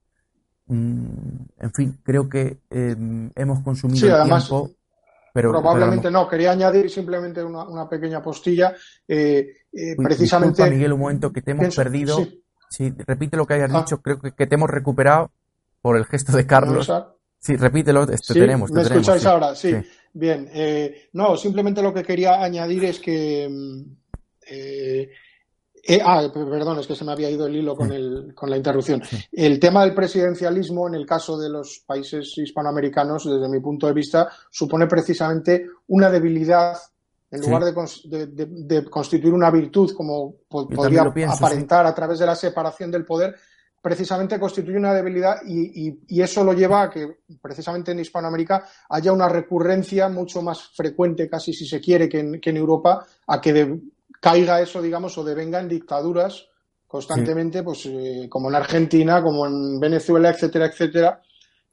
Mm, en fin, creo que em, hemos consumido el tiempo. Pero, probablemente no, quería añadir simplemente una, pequeña postilla. Eh, eh, precisamente. Disculpa, Miguel, un momento que te hemos perdido. Sí. repite lo que hayas ah. dicho, creo que, te hemos recuperado por el gesto de Carlos. Sí, repítelo, esto tenemos. ¿Me escucháis ahora? Sí. Bien. Eh, no, simplemente lo que quería añadir es que. Mm, eh, ah, perdón, es que se me había ido el hilo con, el, con la interrupción. El tema del presidencialismo, en el caso de los países hispanoamericanos, desde mi punto de vista, supone precisamente una debilidad en lugar de, constituir una virtud como podría aparentar a través de la separación del poder, precisamente constituye una debilidad y, eso lo lleva a que precisamente en Hispanoamérica haya una recurrencia mucho más frecuente, casi si se quiere, que en, Europa, a que caiga eso, digamos, o devenga en dictaduras constantemente, pues eh, como en Argentina, como en Venezuela, etcétera, etcétera,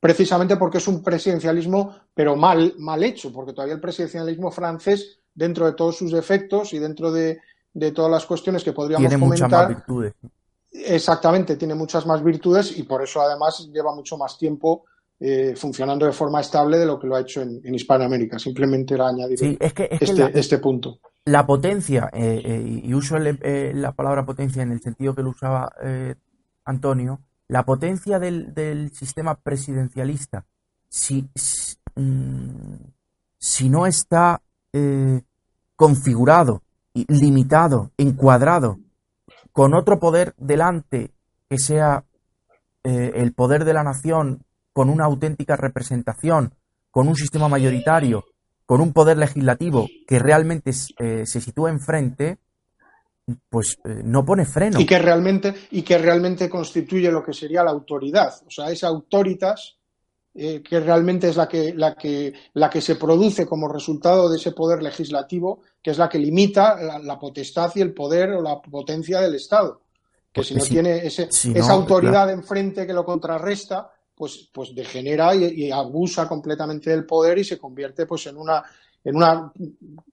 precisamente porque es un presidencialismo, pero mal, mal hecho, porque todavía el presidencialismo francés, dentro de todos sus defectos y dentro de, todas las cuestiones que podríamos Tiene comentar, muchas más virtudes. Exactamente, tiene muchas más virtudes y por eso además lleva mucho más tiempo eh, funcionando de forma estable de lo que lo ha hecho en, Hispanoamérica. Simplemente era añadir este, este, punto. La potencia, eh, eh, y uso la palabra potencia en el sentido que lo usaba Antonio, la potencia del, sistema presidencialista, si, mm, no está configurado, limitado, encuadrado con otro poder delante que sea eh, el poder de la nación con una auténtica representación, con un sistema mayoritario, con un poder legislativo que realmente eh, se sitúa enfrente, pues eh, no pone freno. Y que realmente, y que realmente constituye lo que sería la autoridad. O sea, esa autoritas que realmente es la que, la, que, la que se produce como resultado de ese poder legislativo que es la que limita la, potestad y el poder o la potencia del Estado. Que si no tiene esa autoridad enfrente que lo contrarresta, pues, pues degenera y, abusa completamente del poder y se convierte pues en una, en una,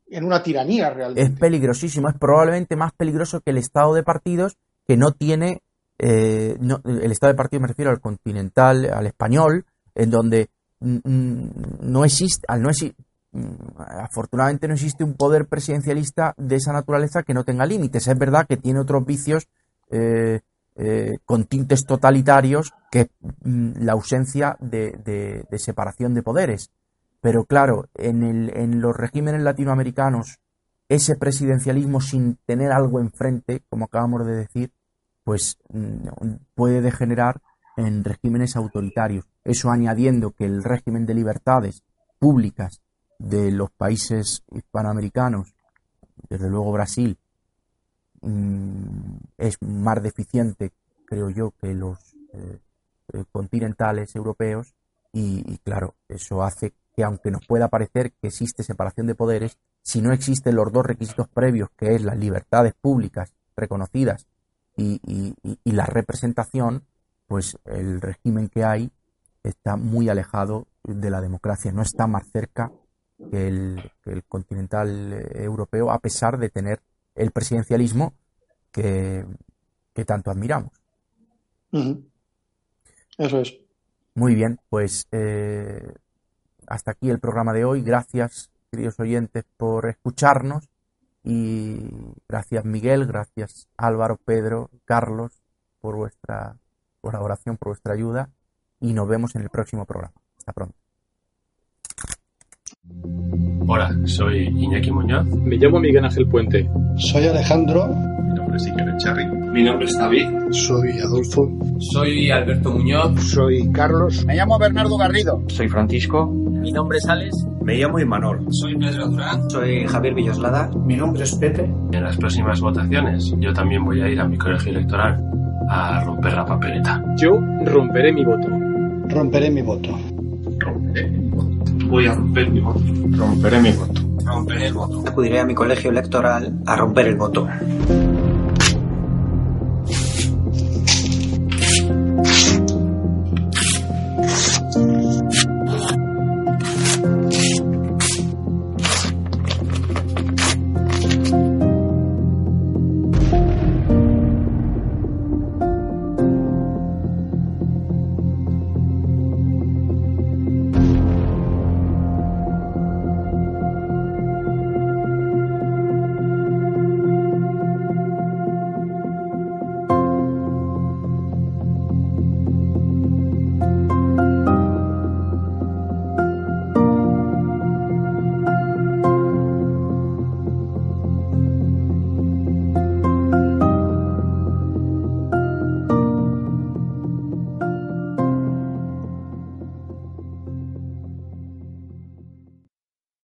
en una tiranía realmente. Es peligrosísimo, es probablemente más peligroso que el Estado de partidos que no tiene, eh, el Estado de partidos me refiero al continental, al español, en donde no existe, al no existir, Mm, afortunadamente no existe un poder presidencialista de esa naturaleza que no tenga límites. Es verdad que tiene otros vicios eh, eh, con tintes totalitarios que mm, la ausencia de, separación de poderes. Pero claro, en, el, en los regímenes latinoamericanos, ese presidencialismo sin tener algo enfrente, como acabamos de decir, pues mm, puede degenerar en regímenes autoritarios. Eso añadiendo que el régimen de libertades públicas de los países hispanoamericanos, desde luego Brasil, mm, es más deficiente, creo yo, que los eh, eh, continentales europeos. Y, claro, eso hace que aunque nos pueda parecer que existe separación de poderes, si no existen los dos requisitos previos, que es las libertades públicas reconocidas y, y la representación, pues el régimen que hay está muy alejado de la democracia, no está más cerca que el, continental eh, europeo, a pesar de tener el presidencialismo que, tanto admiramos. Eso es. Muy bien, pues eh, hasta aquí el programa de hoy. Gracias, queridos oyentes, por escucharnos. Y gracias Miguel, gracias Álvaro, Pedro, Carlos, por vuestra colaboración, por vuestra ayuda. Y nos vemos en el próximo programa. Hasta pronto. Hola, soy Iñaki Muñoz. Me llamo Miguel Ángel Puente. Soy Alejandro. Mi nombre es Iker Echarri. Mi nombre es David. Soy Adolfo. Soy Alberto Muñoz. Soy Carlos. Me llamo Bernardo Garrido. Soy Francisco. Mi nombre es Alex. Me llamo Imanol. Soy Pedro Durán. Soy Javier Villoslada. Mi nombre es Pepe. En las próximas votaciones yo también voy a ir a mi colegio electoral a romper la papeleta. Yo romperé mi voto. Romperé mi voto. Romperé mi voto. Voy a romper mi voto. Romperé mi voto. Romperé el voto. Acudiré a mi colegio electoral a romper el voto.